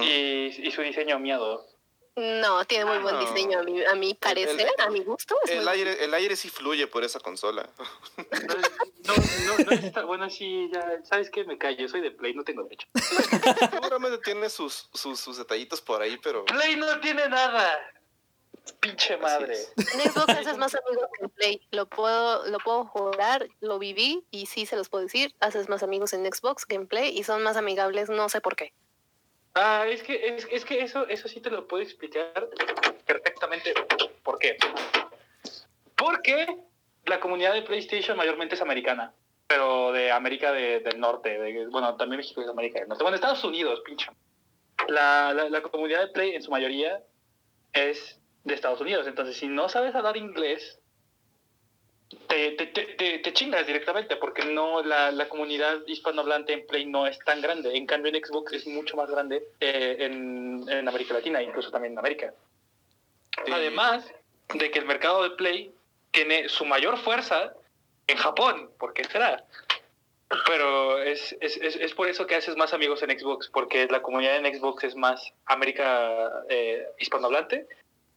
Y, y su diseño miado. No, tiene muy buen No. diseño a mi, a mi parecer, a mi gusto. es El aire, el aire sí fluye por esa consola. No, no, no, no está- bueno, sí, ya, ¿sabes qué? Me callo, soy de Play, no tengo derecho. Seguramente tiene sus, sus, sus detallitos por ahí, pero Play no tiene nada. Pinche madre. En Xbox haces más amigos que en Play. Lo puedo, lo puedo jugar, lo viví y sí se los puedo decir. Haces más amigos en Xbox que en Play y son más amigables, no sé por qué. Ah, es que, es, es que eso, eso sí te lo puedo explicar perfectamente. ¿Por qué? Porque la comunidad de PlayStation mayormente es americana, pero de América de- del Norte. de- bueno, también México es América del Norte. Bueno, Estados Unidos, pinche. La, la, la comunidad de Play en su mayoría es de Estados Unidos. Entonces, si no sabes hablar inglés, te, te, te, te- te chingas directamente porque no la, la comunidad hispanohablante en Play no es tan grande. En cambio, en Xbox es mucho más grande eh, en, en América Latina, incluso también en América. Sí. Además de que el mercado de Play tiene su mayor fuerza en Japón, ¿por qué será? Pero es, es, es, es por eso que haces más amigos en Xbox, porque la comunidad en Xbox es más América eh, hispanohablante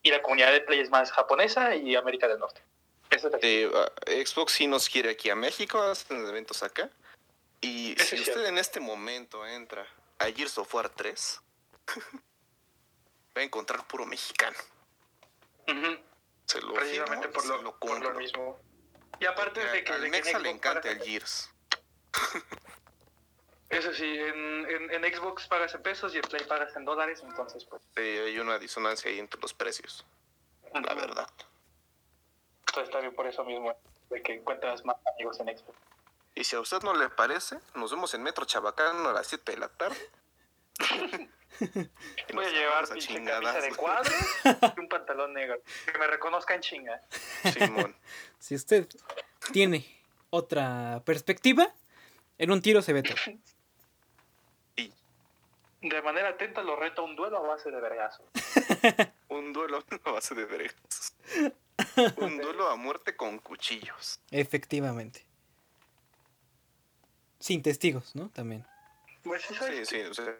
y la comunidad de Play es más japonesa y América del Norte. Eso es. Eh, ah, Xbox sí nos quiere aquí a México, hacen eventos acá. Y Eso si usted cierto. en este momento entra a Gears of War 3, va a encontrar puro mexicano. Se lo Precisamente firmo, por se lo, por compro. lo mismo. Y aparte de que, Al Mexa le encanta el Gears. Eso sí, en, en, en Xbox pagas en pesos y en Play pagas en dólares, entonces pues... Sí, hay una disonancia ahí entre los precios, la verdad. Entonces está bien por eso mismo, de que encuentras más amigos en Xbox. Y si a usted no le parece, nos vemos en Metro Chabacán a las 7 de la tarde. Voy a llevar pinche chingadas. camisa de cuadros y un pantalón negro. Que me reconozcan chinga. Simón. Si usted tiene otra perspectiva, en un tiro se ve todo. Y De manera atenta lo reto a un duelo a base de vergazo. un duelo a base de vergas. Un duelo a muerte con cuchillos. Efectivamente. Sin testigos, ¿no? También. Pues sí, Sí, sí, o sea,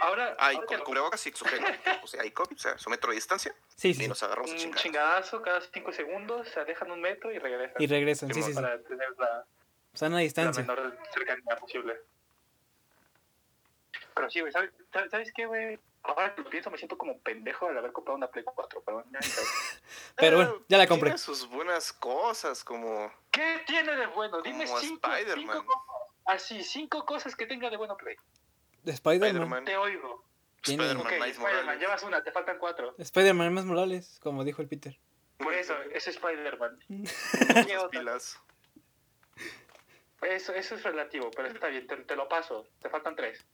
Ahora, ahora con cubrebocas y su gel. O sea, hay COVID, o sea, su metro de distancia. Sí, Y sí. nos agarramos un chingadazo cada cinco segundos, se alejan un metro y regresan. Y regresan, sí, sí, sí. Para tener la, Sana la distancia. menor cercanía posible. Pero sí, güey, ¿sabes, sabes- ¿sabes qué, güey? Ahora que lo pienso, me siento como pendejo al haber comprado una Play 4, pero. Pero bueno, ya la compré. Tiene sus buenas cosas, como. ¿Qué tiene de bueno? Dime Como cinco, Spider-Man. cinco cosas. Así, cinco cosas que tenga de bueno Play. De Spider-Man. Te oigo. Spider-Man, Ok, Miles Spider-Man, Morales. llevas una, te faltan cuatro. Spider-Man más Morales, como dijo el Peter. Por eso, es Spider-Man. Eso, eso es relativo, pero está bien, te, te lo paso. Te faltan tres.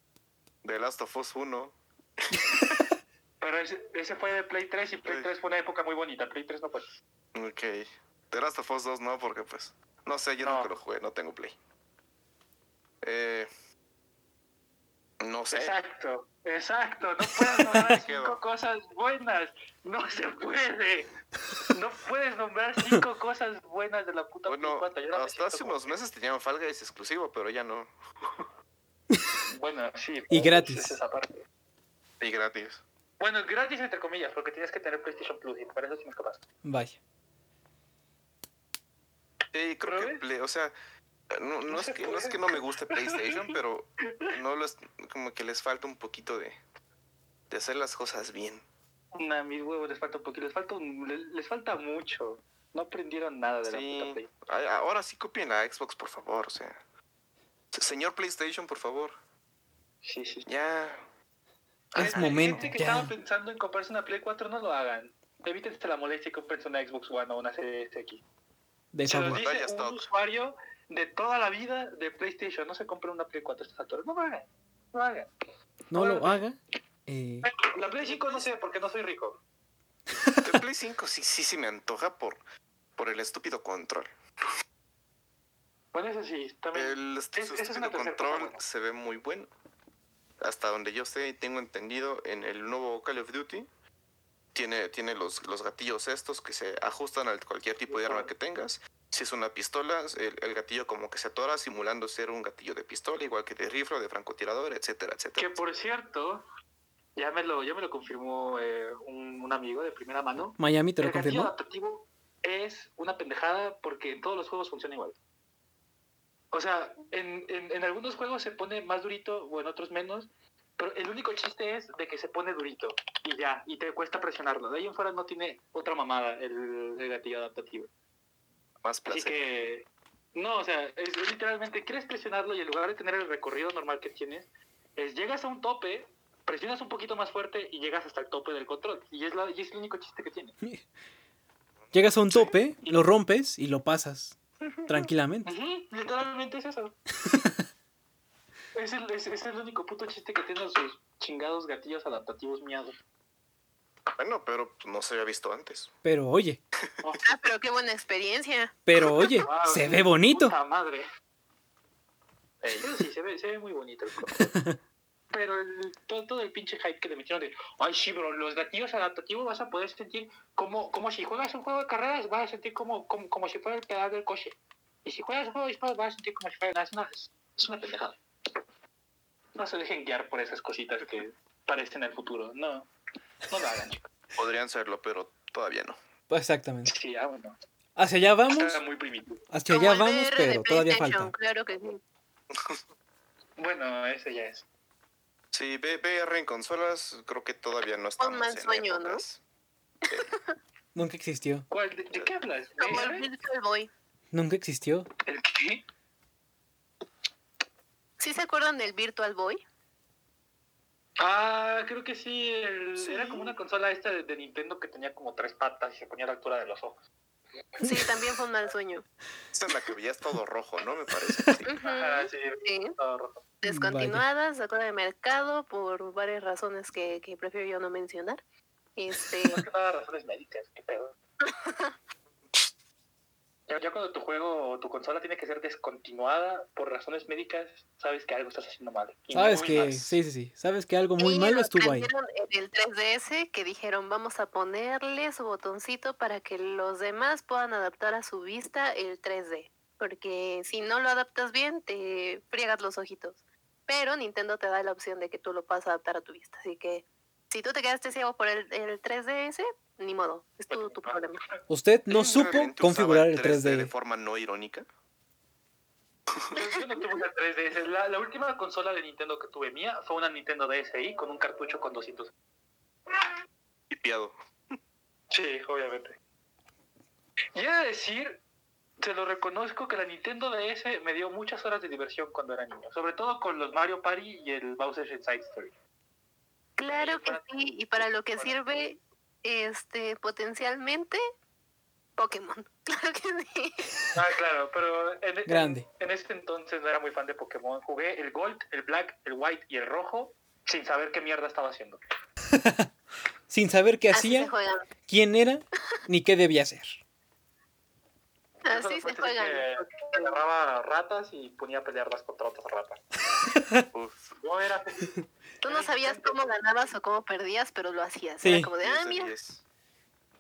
The Last of Us 1. Pero ese, ese fue de Play 3 y Play Ay. 3 fue una época muy bonita. Play 3 no fue. Ok. The Last of Us 2 no, porque pues. No sé, yo No. nunca lo jugué, no tengo Play. Eh. No sé. Exacto, exacto. No puedes nombrar cinco cosas buenas. No se puede. No puedes nombrar cinco cosas buenas de la puta Play Bueno, 4. Yo hasta hace unos meses tenían Fall Guys exclusivo, pero ya no. Bueno, sí. Y pues, gratis. es esa parte. Y gratis. Bueno, gratis entre comillas, porque tienes que tener PlayStation Plus y para eso sí me capaz. Vaya. Sí, creo que o sea, no, no es que, no es puede. que no me guste PlayStation, pero no les, como que les falta un poquito de, de hacer las cosas bien. Nah, mis huevos les falta un poquito, les falta, un- les, les falta mucho. No aprendieron nada de la puta Sí, Play. Ay, ahora sí copien la Xbox, por favor, o sea. Se- Señor PlayStation, por favor. Sí, sí. Ya. Es Gente- momento, Gente que ya. estaba pensando en comprarse una Play 4, no lo hagan. Evítense la molestia y comprense una Xbox One o una Series X. De Se lo dice un stock. usuario de toda la vida de PlayStation. No se compre una Play 4 a estas alturas. No lo hagan. No lo hagan. No lo haga. Eh, La Play 5 no sé, porque no soy rico. El Play 5 sí, sí, sí me antoja por, por el estúpido control. Bueno, eso sí, también. El Es- estúpido control cosa se ve muy bueno. Hasta donde yo sé y tengo entendido, en el nuevo Call of Duty tiene, tiene los, los gatillos estos que se ajustan a cualquier tipo de arma que tengas. Si es una pistola, el, el gatillo como que se atora simulando ser un gatillo de pistola, igual que de rifle o de francotirador, etcétera, etcétera. Que por cierto, ya me lo, ya me lo confirmó eh, un, un amigo de primera mano. Miami te lo el gatillo confirmó. adaptativo es una pendejada porque en todos los juegos funciona igual. O sea, en, en, en algunos juegos se pone más durito o en otros menos, pero el único chiste es de que se pone durito y ya, y te cuesta presionarlo. De ahí en fuera no tiene otra mamada el, el gatillo adaptativo. Más Así placer. que, no, o sea, es, es literalmente, quieres presionarlo y en lugar de tener el recorrido normal que tienes, es llegas a un tope, presionas un poquito más fuerte y llegas hasta el tope del control. Y es, la, y es el único chiste que tiene. Llegas a un tope, lo rompes y lo pasas tranquilamente. Literalmente es eso. es, el, es, es el único puto chiste que tienen sus chingados gatillos adaptativos miados. Bueno, pero no se había visto antes. Pero oye, Ah, pero qué buena experiencia. pero oye, Wow, se ve bonito. Puta madre. Eso sí, se ve, se ve muy bonito el juego. Pero el- todo, todo el pinche hype que le metieron de, ay sí, bro, los gatillos adaptativos vas a poder sentir como, como si juegas un juego de carreras, vas a sentir como, como, como si fuera el pedal del coche. Y si juegas un juego de disparos, vas a sentir como si fuera... Es una, es una pendejada. No se dejen guiar por esas cositas que parecen el futuro. No, no lo hagan, chicos. Podrían serlo, pero todavía no. Exactamente. Sí, ah, bueno. Hacia allá vamos, Está muy primitivo. hacia Como allá vamos, pero todavía falta. Claro que sí. Bueno, ese ya es. Sí, VR en consolas, creo que todavía no mal en sueño, ¿no? Nunca existió. ¿Cuál? ¿De, de qué hablas? Como el. Virtual Boy. Nunca existió. ¿El qué? ¿Sí se acuerdan del Virtual Boy? Ah, creo que sí, el- Sí. Era como una consola esta de, de Nintendo que tenía como tres patas y se ponía a la altura de los ojos. Sí, también fue un mal sueño. Esa en la que veías todo rojo, ¿no? Me parece. Sí. Ajá, sí, sí. todo rojo. Descontinuadas, sacó de mercado por varias razones que, que prefiero yo no mencionar. Este, nada razones médicas, qué pedo. Ya, ya cuando tu juego o tu consola tiene que ser descontinuada por razones médicas, sabes que algo estás haciendo mal. Y Sabes que, mal. sí, sí, sí. Sabes que algo muy y malo lo estuvo ahí. en el 3DS que dijeron vamos a ponerle su botoncito para que los demás puedan adaptar a su vista el 3D. Porque si no lo adaptas bien, te friegas los ojitos. Pero Nintendo te da la opción de que tú lo puedas adaptar a tu vista. Así que si tú te quedaste ciego por el, el 3DS, ni modo. Es tu, tu problema. Usted no supo ¿Realmente configurar el 3D. de forma no irónica? Yo, yo no tuve una 3DS. La, la última consola de Nintendo que tuve mía fue una Nintendo DSi con un cartucho con 200. Tipiado. Sí, obviamente. Y he de decir, se lo reconozco que la Nintendo DS me dio muchas horas de diversión cuando era niño. Sobre todo con los Mario Party y el Bowser's Inside Story. Claro que sí. Y para lo que sirve, este, potencialmente, Pokémon. Claro que sí. Ah, claro, pero en, en- Grande. en este entonces no era muy fan de Pokémon. Jugué el Gold, el Black, el White y el Rojo sin saber qué mierda estaba haciendo. Sin saber qué Así hacía, quién era, ni qué debía hacer. Así se juegan. que agarraba ratas y ponía a pelearlas contra otras ratas. Uf. No era... Tú no sabías cómo ganabas o cómo perdías, pero lo hacías. Sí. Era como de, 10 ah, mira, 10.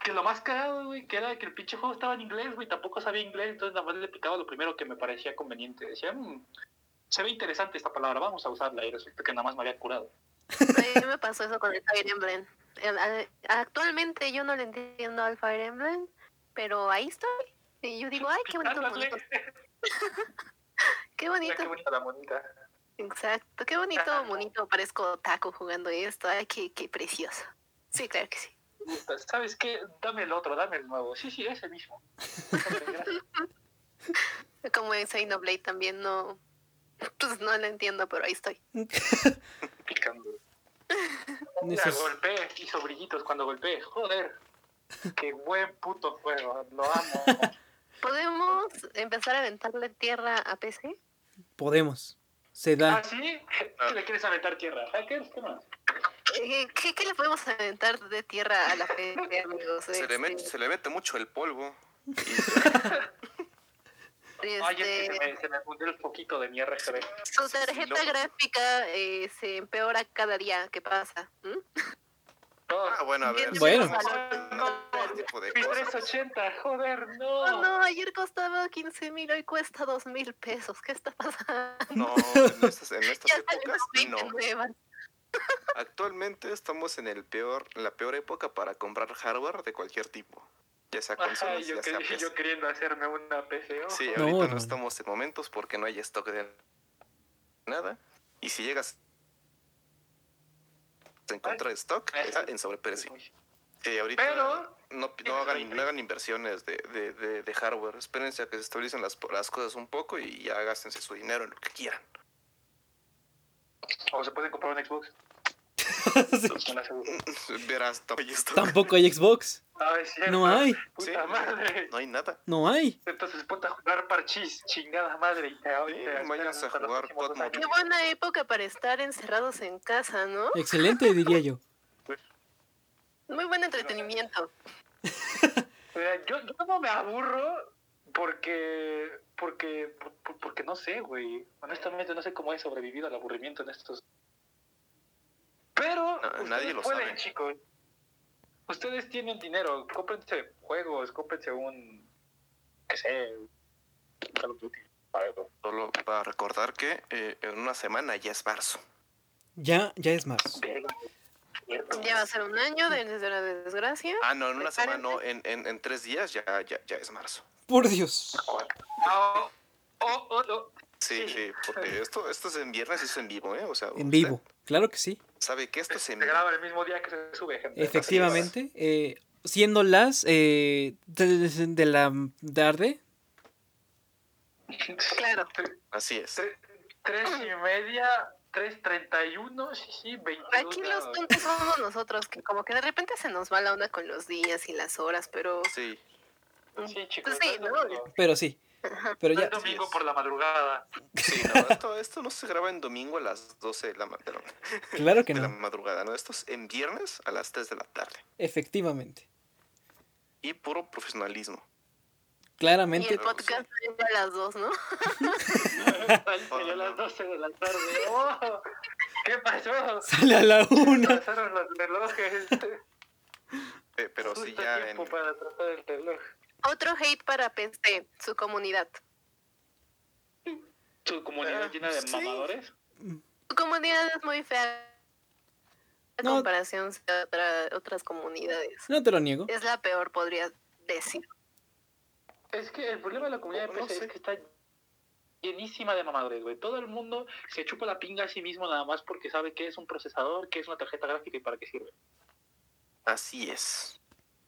Que lo más cagado, güey, que era que el pinche juego estaba en inglés, güey, tampoco sabía inglés, entonces nada más le picaba lo primero que me parecía conveniente. Decía, "Mm, se ve interesante esta palabra, vamos a usarla, y resulta que nada más me había curado. a mí me pasó eso con el Fire Emblem. Actualmente yo no le entiendo al Fire Emblem, pero ahí estoy. Y yo digo, ay, qué bonito, bonito, qué Mira bonito. qué bonita la monita. Exacto, qué bonito, bonito. Parezco taco jugando esto. Ay, qué, qué precioso. Sí, claro que sí. ¿Sabes qué? Dame el otro, dame el nuevo. Sí, sí, ese mismo. Como en Xenoblade también no, pues no lo entiendo, pero ahí estoy. Picando. Mira, golpeé, hizo brillitos cuando golpeé. Joder. Qué buen puto juego, lo amo. ¿Podemos empezar a aventarle tierra a PC? Podemos. Se da. ¿Ah, sí? ¿Qué le quieres aventar tierra? ¿Qué más? Eh, ¿Qué, qué le podemos aventar de tierra a la PC, amigos? Se le, Este, mete, se le mete mucho el polvo. Ay, es que este, se me, se me fundió el poquito de mi RGB. su tarjeta gráfica eh, se empeora cada día que pasa. ¿m? Ah, bueno, a ver. Bueno. Ese tipo de Mi cosas. 380, joder, Oh, no. no, ayer costaba 15 mil, hoy cuesta 2 mil pesos. ¿Qué está pasando? No, en estas, en estas épocas, no. Actualmente estamos en el peor, la peor época para comprar hardware de cualquier tipo. Ya sea Ajá, consolas, yo, ya sea que- PC. yo queriendo hacerme una PC. ojo. Sí, No, ahorita no, no. estamos en momentos porque no hay stock de nada. Y si llegas a encontrar stock, está en sobreprecio. Sí, ahorita Pero- no, no, hagan, no hagan inversiones de, de, de, de hardware. Espérense a que se estabilicen las, las cosas un poco y ya gástense su dinero en lo que quieran. O se pueden comprar un Xbox. Verás, no hay stock. Tampoco hay Xbox. No hay. Puta Sí, madre. No hay nada. No hay. Entonces ponte a jugar parchís, chingada madre. Y te, Sí, vayas a jugar. Qué buena época para estar encerrados en casa, ¿no? Excelente, diría yo. Muy buen entretenimiento. Yo, yo no me aburro porque, porque, por- por- porque no sé, güey. Honestamente no sé cómo he sobrevivido al aburrimiento en estos. Pero No, ustedes nadie lo pueden, sabe. chicos. Ustedes tienen dinero, cómprense juegos, cómprense un, qué sé. Solo para recordar que eh, en una semana ya es marzo. Ya, ya es marzo. Verga. Ya va a ser un año de- desde la desgracia. Ah, no, en una semana, no, en, en, en tres días ya, ya, ya es marzo. Por Dios. Ah, oh, oh, oh. Sí, Sí. sí, porque esto, esto es en viernes y es en vivo, ¿eh? O sea, En vivo. Claro que sí. Sabe que esto es Se en vivo. graba el mismo día que se sube, gente. Efectivamente. eh, siendo las eh, de, de la tarde. Claro. Así es. Tre- Tres y media, tres treinta y uno, sí, sí, 22 Aquí los tontos somos nosotros, que como que de repente se nos va la onda con los días y las horas, pero Sí. Sí, chicos. Pues sí, no es ¿no? domingo. Pero sí. Pero No ya. es domingo por la madrugada. Sí, no, esto, esto no se graba en domingo a las 12 de la, ma- perdón, Claro que de la no. madrugada, ¿no? Esto es en viernes a las 3 de la tarde. Efectivamente. Y puro profesionalismo. Y Claramente. el podcast sale a las dos, ¿no? Salió a las 12 de la tarde. ¡Oh! ¿Qué pasó? Sale a la una. Pasaron los relojes. Eh, pero sí Justo ya en... tiempo para tratar el reloj. Otro hate para PC, su comunidad. Su comunidad Ah, llena de sí. mamadores. Su comunidad es muy fea en No. comparación a otra- otras comunidades. No te lo niego. Es la peor, podría decir. Es que el problema de la comunidad de No PC sé. es que está llenísima de mamadores, güey. Todo el mundo se chupa la pinga a sí mismo nada más porque sabe qué es un procesador, qué es una tarjeta gráfica y para qué sirve. Así es.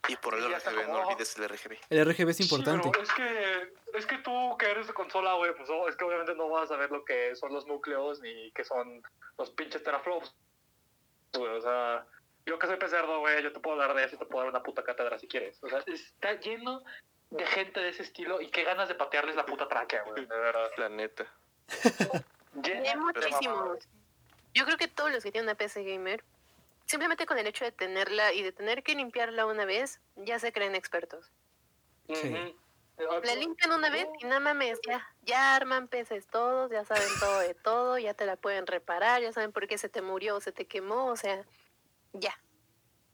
Y por el Y no olvides el RGB. El RGB es importante. Sí, pero es que, es que tú que eres de consola, güey, pues oh, es que obviamente no vas a saber lo que son los núcleos ni qué son los pinches teraflops. Güey, o sea, yo que soy pecerdo, güey, yo te puedo dar de eso y te puedo dar una puta cátedra si quieres. O sea, está lleno de gente de ese estilo y qué ganas de patearles la puta tráquea, güey, de verdad. La neta. Llena muchísimos. Yo creo que todos los que tienen una PC gamer, simplemente con el hecho de tenerla y de tener que limpiarla una vez, ya se creen expertos. Sí. La limpian una vez y no mames, ya, ya arman PCs todos, ya saben todo de todo, ya te la pueden reparar, ya saben por qué se te murió o se te quemó, o sea, ya.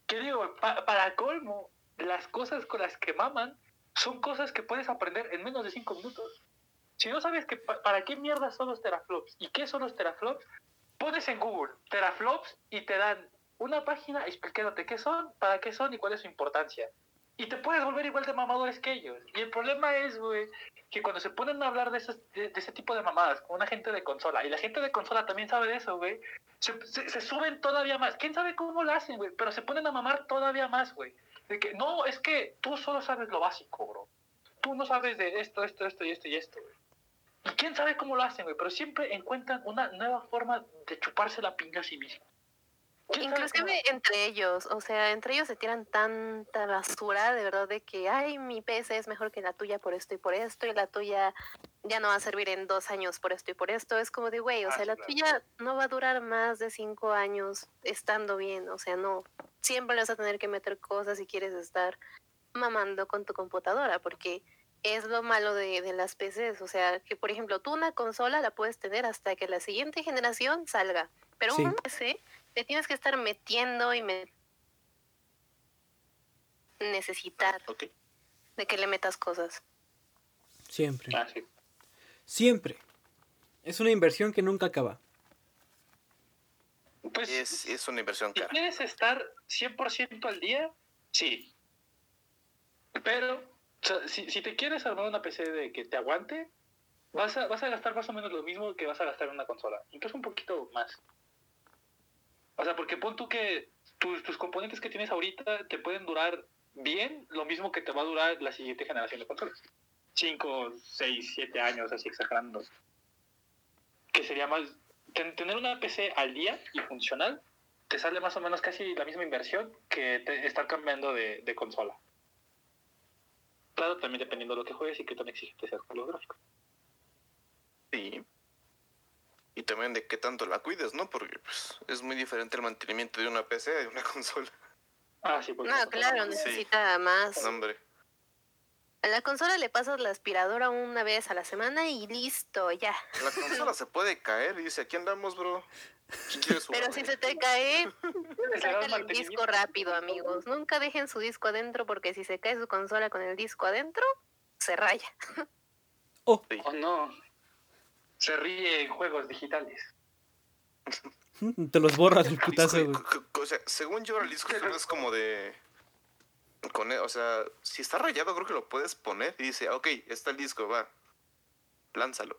¿Qué digo? Pa- para colmo, las cosas con las que maman son cosas que puedes aprender en menos de 5 minutos. Si no sabes que pa- para qué mierda son los teraflops y qué son los teraflops, pones en Google teraflops y te dan una página explicándote qué son, para qué son y cuál es su importancia. Y te puedes volver igual de mamadores que ellos. Y el problema es, güey, que cuando se ponen a hablar de, esos, de, ese tipo de mamadas con una gente de consola, y la gente de consola también sabe de eso, güey, se- se suben todavía más. ¿Quién sabe cómo lo hacen, güey? Pero se ponen a mamar todavía más, güey. De que, no, es que tú solo sabes lo básico, bro. Tú no sabes de esto, esto, esto y esto y esto, güey. Y quién sabe cómo lo hacen, güey. Pero siempre encuentran una nueva forma de chuparse la pinga a sí mismo. ¿Quién sabe cómo- Inclusive entre ellos, o sea, entre ellos se tiran tanta basura, de verdad, de que, ay, mi PC es mejor que la tuya por esto y por esto, y la tuya ya no va a servir en dos años por esto y por esto. Es como de, güey, o Ah, sea, la claro. tuya no va a durar más de cinco años estando bien, o sea, no. Siempre le vas a tener que meter cosas si quieres estar mamando con tu computadora, porque es lo malo de, de las PCs. O sea, que por ejemplo, tú una consola la puedes tener hasta que la siguiente generación salga, pero Sí. un PC te tienes que estar metiendo y me necesitar de que le metas cosas. Siempre. Ah, sí. Siempre. Es una inversión que nunca acaba. Pues, Es, es una inversión Si cara. quieres estar 100% al día, sí. Pero, o sea, si, si te quieres armar una PC de que te aguante, vas a, vas a gastar más o menos lo mismo que vas a gastar en una consola. Incluso un poquito más. O sea, porque pon tú que tus, tus componentes que tienes ahorita te pueden durar bien lo mismo que te va a durar la siguiente generación de consolas. 5, 6, 7 años, así exagerando. Que sería más... ten- tener una PC al día y funcional te sale más o menos casi la misma inversión que te estar cambiando de, de consola. Claro, también dependiendo de lo que juegues y qué tan exigente seas con los gráficos. Sí. Y también de qué tanto la cuides, ¿no? Porque pues, es muy diferente el mantenimiento de una PC de una consola. Ah, sí, porque No, claro, Sí. necesita más. No, hombre. A la consola le pasas la aspiradora una vez a la semana y listo, ya. La consola se puede caer y dice, aquí andamos, bro. Pero si se te cae, sácale el disco rápido, amigos. Nunca dejen su disco adentro porque si se cae su consola con el disco adentro, se raya. Oh. Oh, no. Se ríe en juegos digitales. te los borra del Disco- putazo, o sea, según yo, el disco es como de... Con, e- o sea, si está rayado, creo que lo puedes poner y dice, ok, está el disco, va. Lánzalo.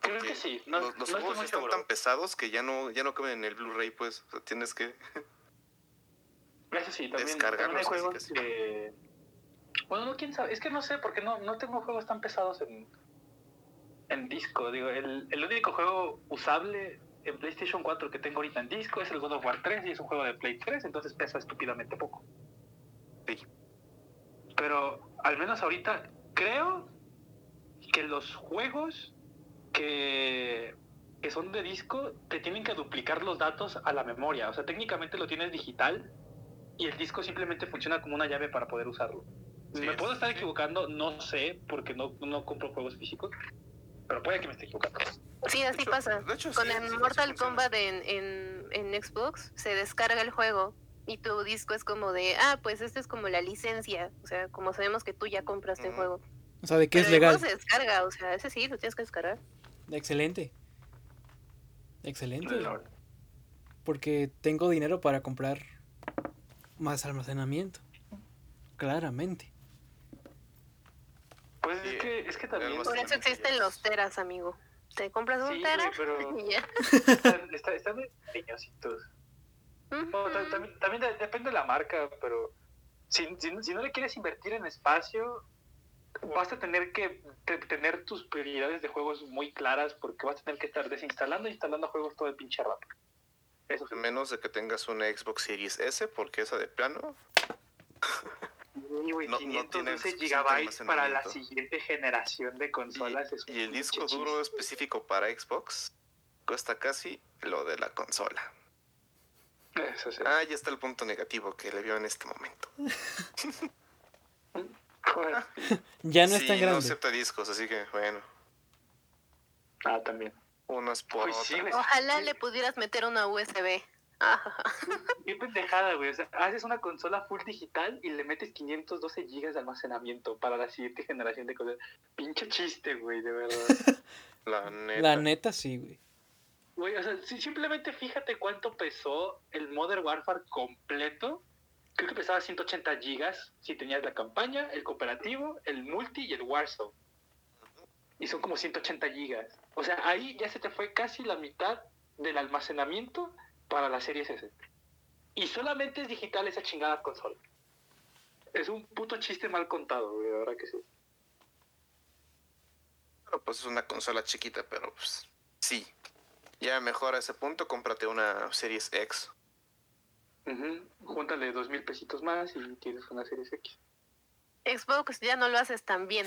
Creo que sí. No, los los no juegos están seguro. tan pesados que ya no, ya no caben en el Blu-ray, pues. O sea, tienes que... Eso sí, también, también hay juegos que... Bueno, no, quién sabe. Es que no sé, porque no, no tengo juegos tan pesados en, en disco. Digo, el, el único juego usable en PlayStation 4 que tengo ahorita en disco es el God of War 3 y es un juego de Play 3, entonces pesa estúpidamente poco. Sí. Pero al menos ahorita, creo que los juegos que, que son de disco te tienen que duplicar los datos a la memoria. O sea, técnicamente lo tienes digital y el disco simplemente funciona como una llave para poder usarlo. Sí, me es- puedo estar equivocando, no sé, porque no, no compro juegos físicos, pero puede que me esté equivocando. Sí, así hecho- pasa. de hecho, Con sí, el sí, Mortal. Kombat en, en, en Xbox se descarga el juego y tu disco es como de, ah, pues este es como la licencia. O sea, como sabemos que tú ya compraste el juego. O sea, de que es Pero el legal. juego se descarga, o sea, ese sí, lo tienes que descargar. Excelente. Excelente. Porque tengo dinero para comprar más almacenamiento. Claramente. Pues Sí, es que, es que también... Por eso existen los teras, amigo. Te compras un Sí, tera pero- y ya. están, está- están muy No, también, también de- depende de la marca, pero si, si, no- si no le quieres invertir en espacio, vas a tener que te- tener tus prioridades de juegos muy claras porque vas a tener que estar desinstalando e instalando juegos todo el pinche rato. Eso sí. Menos de que tengas una Xbox Series S, porque esa de plano. Güey, No- no 512 tiene suficiente gigabytes para la siguiente generación de Y, consolas. es y el disco duro específico para Xbox cuesta casi lo de la consola. Eso sí. Ah, ya está el punto negativo que le vio en este momento. Ya no sí, es tan no grande. acepta discos, así que bueno, Ah, también. unas por Pues sí. Ojalá le pudieras meter una USB. Qué pendejada, güey. O sea, haces una consola full digital y le metes 512 gigas de almacenamiento para la siguiente generación de cosas. Pinche chiste, güey, de verdad. La neta. La neta sí, güey. Simplemente fíjate cuánto pesó el Modern Warfare completo. Creo que pesaba 180 gigas si tenías la campaña, el cooperativo, el multi y el Warzone. Y son como 180 gigas. O sea, ahí ya se te fue casi la mitad del almacenamiento para la serie S. Y solamente es digital esa chingada consola. Es un puto chiste mal contado, güey, verdad que sí. Bueno, pues es una consola chiquita, pero pues sí. Ya mejor a ese punto, cómprate una Series X. Ujú. Júntale dos mil pesitos más y tienes una serie X. Xbox ya no lo haces tan bien.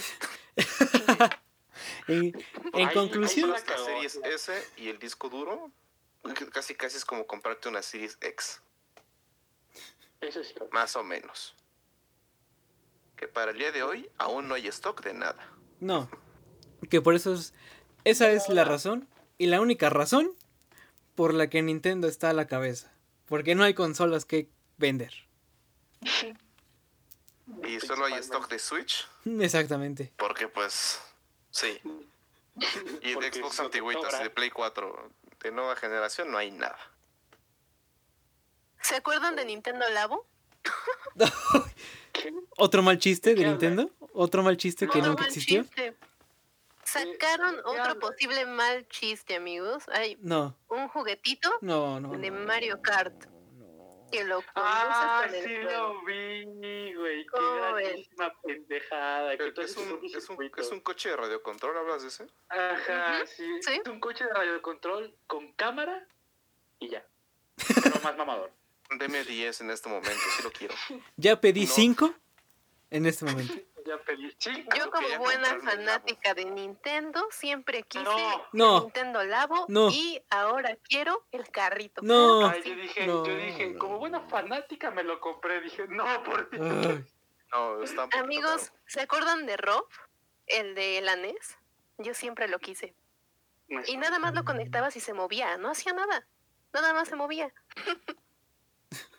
En, en conclusión, la Series sí. S y el disco duro, casi casi es como comprarte una Series X, Eso es cierto. más o menos. Que para el día de hoy aún no hay stock de nada. no. Que por eso es. Esa es la razón. Y la única razón por la que Nintendo está a la cabeza. Porque no hay consolas que vender. Y solo hay stock de Switch, Exactamente. porque pues sí. Y de Porque Xbox sobra. de Play 4 de nueva generación no hay nada. ¿Se acuerdan de Nintendo Labo? Otro mal chiste ¿De Nintendo. Otro mal chiste que No, nunca mal existió. chiste. Sacaron ¿de qué otro posible mal chiste, amigos. Hay No, un juguetito no, no. de no, Mario Kart no. que lo Ah, con el sí juego. lo vi, güey. Qué grandísima pendejada. que Es un, propio es, un, circuito. es un coche de radiocontrol, ¿hablas de ese? Ajá, sí. sí. Es un coche de radiocontrol con cámara y ya. Pero más mamador. Deme 10 en este momento, si lo quiero. Ya pedí No. 5 en este momento. Ya pedí. Sí, Yo como buena fanática de Nintendo siempre quise No. No. Nintendo Labo No. y ahora quiero el carrito. No. Ay, yo dije, No, yo dije, como buena fanática me lo compré. Dije, no, por Dios. No, está Amigos. ¿se acuerdan de Rob? El de la NES. Yo siempre lo quise. Y nada más lo conectabas y se movía, no hacía nada. Nada más se movía.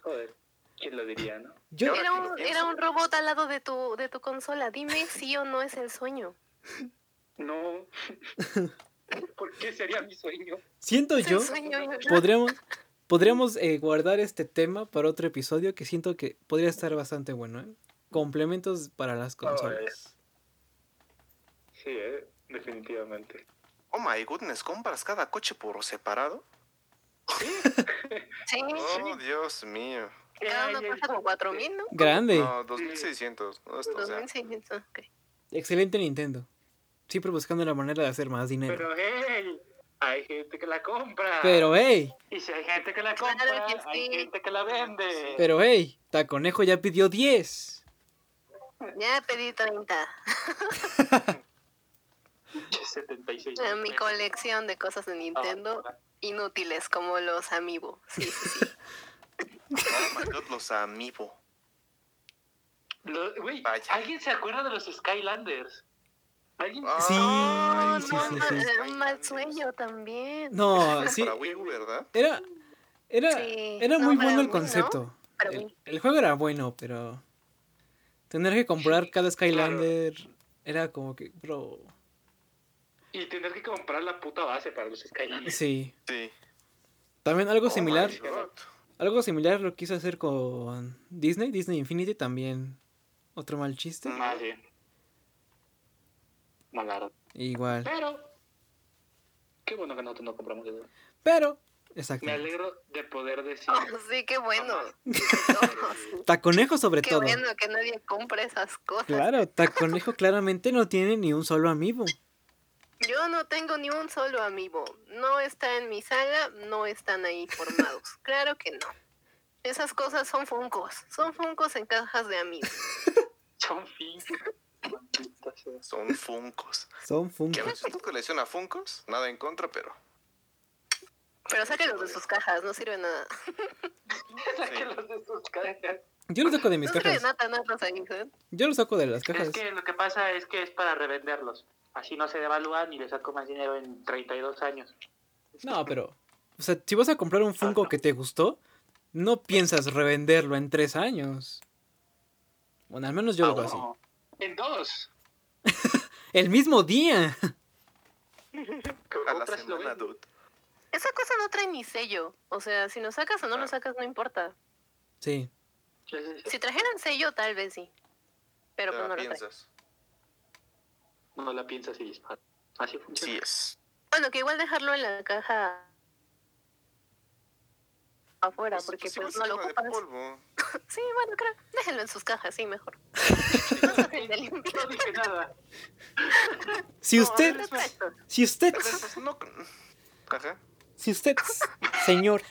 Joder, ¿quién lo diría, no? Yo, Era un, pienso. era un robot al lado de tu, de tu consola. Dime si o no es el sueño. No. ¿Por qué sería mi sueño? siento yo, sueño. podríamos, podríamos eh, guardar este tema para otro episodio que siento que podría estar bastante bueno, ¿eh? Complementos para las consolas. Sí, eh, definitivamente. Oh my goodness, ¿compras cada coche por separado? Sí, Oh, Dios mío. Cada uno cuesta como cuatro mil, ¿no? Grande. No, 2600. No, esto, o sea, 2600, ok. Excelente Nintendo. Siempre buscando la manera de hacer más dinero. Pero hey, hay gente que la compra. Pero hey, Y si hay gente que la Claro compra, hay gente que la vende. pero hey, Taconejo ya pidió 10. Ya pedí 30. 76. Eh, Mi colección de cosas de Nintendo inútiles como los Amiibo. Sí, sí, sí. Oh my god, los amiibo. Lo-. ¿alguien se acuerda de los Skylanders? ¿Alguien? Sí, Oh, sí, no, sí, ma- sí. un mal sueño también. No, sí. Para Wii U, ¿verdad? Era, era, Sí, era muy bueno el concepto. El, juego era bueno, pero tener que comprar cada Skylander era como que, bro, Y tener que comprar la puta base para los Skylanders. sí. Sí. También algo Oh similar, my God. Algo similar lo quiso hacer con Disney, Disney Infinity también. Otro mal chiste. Ah, sí. Malaro. Igual. Pero, qué bueno que nosotros no compramos eso. Pero, Me exacto. alegro de poder decir. Oh, sí, qué bueno. Taconejo sobre qué todo. bueno que nadie compre esas cosas. Claro, Taconejo claramente no tiene ni un solo amiibo. Yo no tengo ni un solo amiibo. No está en mi saga, no están ahí formados. Claro que no. Esas cosas son funcos. Son funcos en cajas de amigos. Son sea. Son Funcos. Son ¿Qué Funkos. ves? ¿Tú coleccionas Funcos? Nada en contra, pero. Pero sáquenlos de sus cajas, no sirve nada. Sáquenlos de sus cajas. Yo lo saco de mis no cajas. nada, nada, ahí, ¿eh? Yo lo saco de las cajas. Es que lo que pasa es que es para revenderlos. Así no se devalúan y le saco más dinero en 32 años. No, pero. O sea, si vas a comprar un Funko que te gustó, no piensas revenderlo en tres años. Bueno, al menos yo lo hago así. No, En dos. El mismo día. A la semana, dude. Esa cosa no trae ni sello. O sea, si lo sacas o no lo Ah. sacas, no importa. Sí. Si trajeran sello, tal vez sí. Pero pues no lo trae. No la piensas y dispara. Así funciona. Sí es. Bueno, que igual dejarlo en la caja afuera, Pues- porque pues pues, no lo ocupas. polvo. Sí, bueno, creo. Déjenlo en sus cajas, sí, mejor. No dije nada. Si usted. Si usted. Pues, no. Si usted, señor,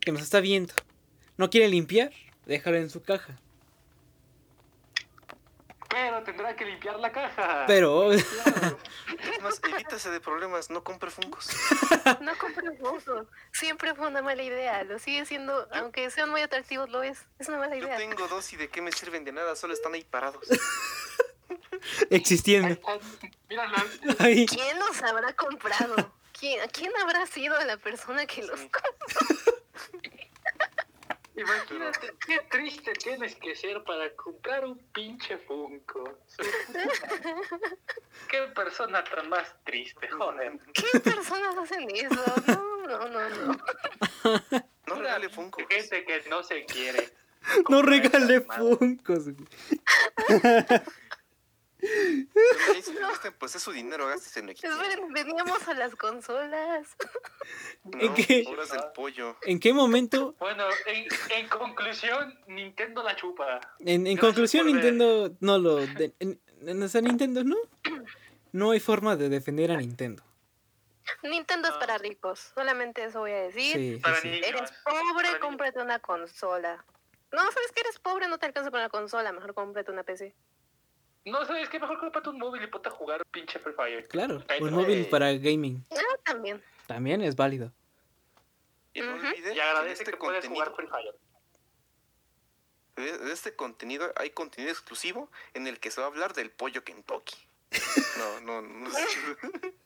que nos está viendo, no quiere limpiar, déjalo en su caja. Pero tendrá que limpiar la caja. Pero. Es más, evítase de problemas, no compre Funcos. No compren fotos. Siempre fue una mala idea. Lo sigue siendo, aunque sean muy atractivos, lo es. Es una mala Yo idea. tengo dos y de qué me sirven de nada, solo están ahí parados. Ahí existiendo. Ahí. ¿Quién los habrá comprado? ¿Quién, ¿Quién habrá sido la persona que los compró? Imagínate qué triste tienes que ser para comprar un pinche Funko. qué persona tan más triste, joder. ¿Qué personas hacen eso? No, no, no, no. No regale Funcos. Gente que no se quiere. No regale esas "Gasten, Pues es su dinero, gastes en. Esperen, veníamos a las consolas. ¿En No, qué? horas del pollo. ¿En qué momento? Bueno, en, en conclusión, Nintendo la chupa. En, en conclusión. Nintendo no lo. de- en, en esa Nintendo no. No hay forma de defender a Nintendo. Nintendo es para ricos. Solamente eso voy a decir. Sí, sí, Para sí. niños. Eres pobre, Para cómprate una consola. No, sabes que eres pobre, no te alcanza para una consola. Mejor cómprate una PC. No sabes qué mejor cómprate un móvil y ponte a jugar pinche Free Fire. Claro, Ahí un te- móvil para gaming Ah, también. también es válido. Y no Ujú. olviden Y que agradece de este que puedes jugar Free Fire. de, de este contenido hay contenido exclusivo en el que se va a hablar del pollo Kentucky. No, no, no.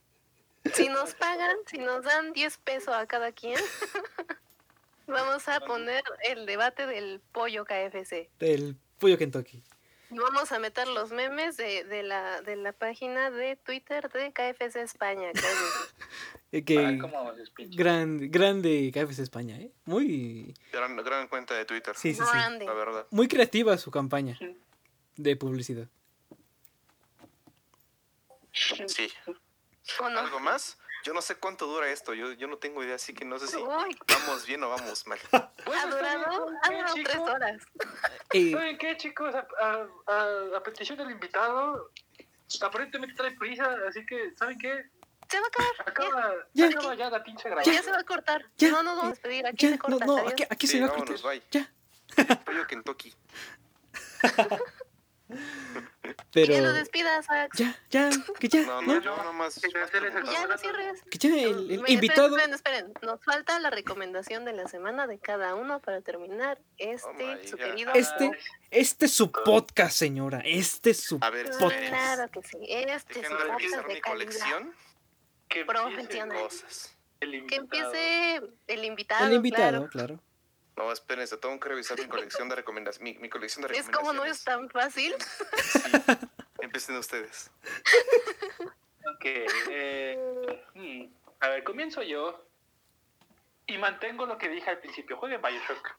Si nos pagan, si nos dan 10 pesos a cada quien, vamos a poner el debate del pollo KFC. Del pollo Kentucky. Y Vamos a meter los memes de, de, la, de la página de Twitter de KFC España. que. Eh, que Ah, ¿cómo haces, pinche? grande, grande KFC España, ¿eh? Muy. Gran, gran cuenta de Twitter. Sí, sí, sí. Grande. La verdad. Muy creativa su campaña Sí. de publicidad. Sí. ¿O no? ¿Algo más? Yo no sé cuánto dura esto. Yo, yo no tengo idea, así que no sé si Uy, vamos bien o vamos mal. ha durado, ha ¿qué, durado tres horas. Eh, ¿Saben qué, chicos? A, a- a- a petición del invitado, aparentemente trae prisa, así que, ¿saben qué? Se va a acabar. Acaba Ya. acaba ya la pinche grabación. ya se va a cortar. Ya. No, no, no, despedir. Aquí ya, se no, corta. no, adiós. aquí, aquí Sí, se va a vámonos, cortar. bye. Ya. Pollo Kentucky. Pero Ya lo despidas, Sax. ya, ya, que ya, No, ¿no? no, yo nomás. Que Ya lo contrato. cierres. Que ya el, el Me- invitado. Esperen, esperen, esperen. Nos falta la recomendación de la semana de cada uno para terminar este, Oh su querido. Este, este es su podcast, señora. Este es su A ver, podcast. Claro que sí. Este es revisar podcast de mi colección. Que empiece Profesional. Cosas. el Que invitado. empiece el invitado. El invitado, claro. claro. No, espérense, tengo que revisar mi colección de recomendaciones. Mi, mi colección de Es como no recomendaciones. es tan fácil. Sí. Empiecen ustedes. Ok, eh, hmm, a ver, comienzo yo. Y mantengo lo que dije al principio. Jueguen Bioshock.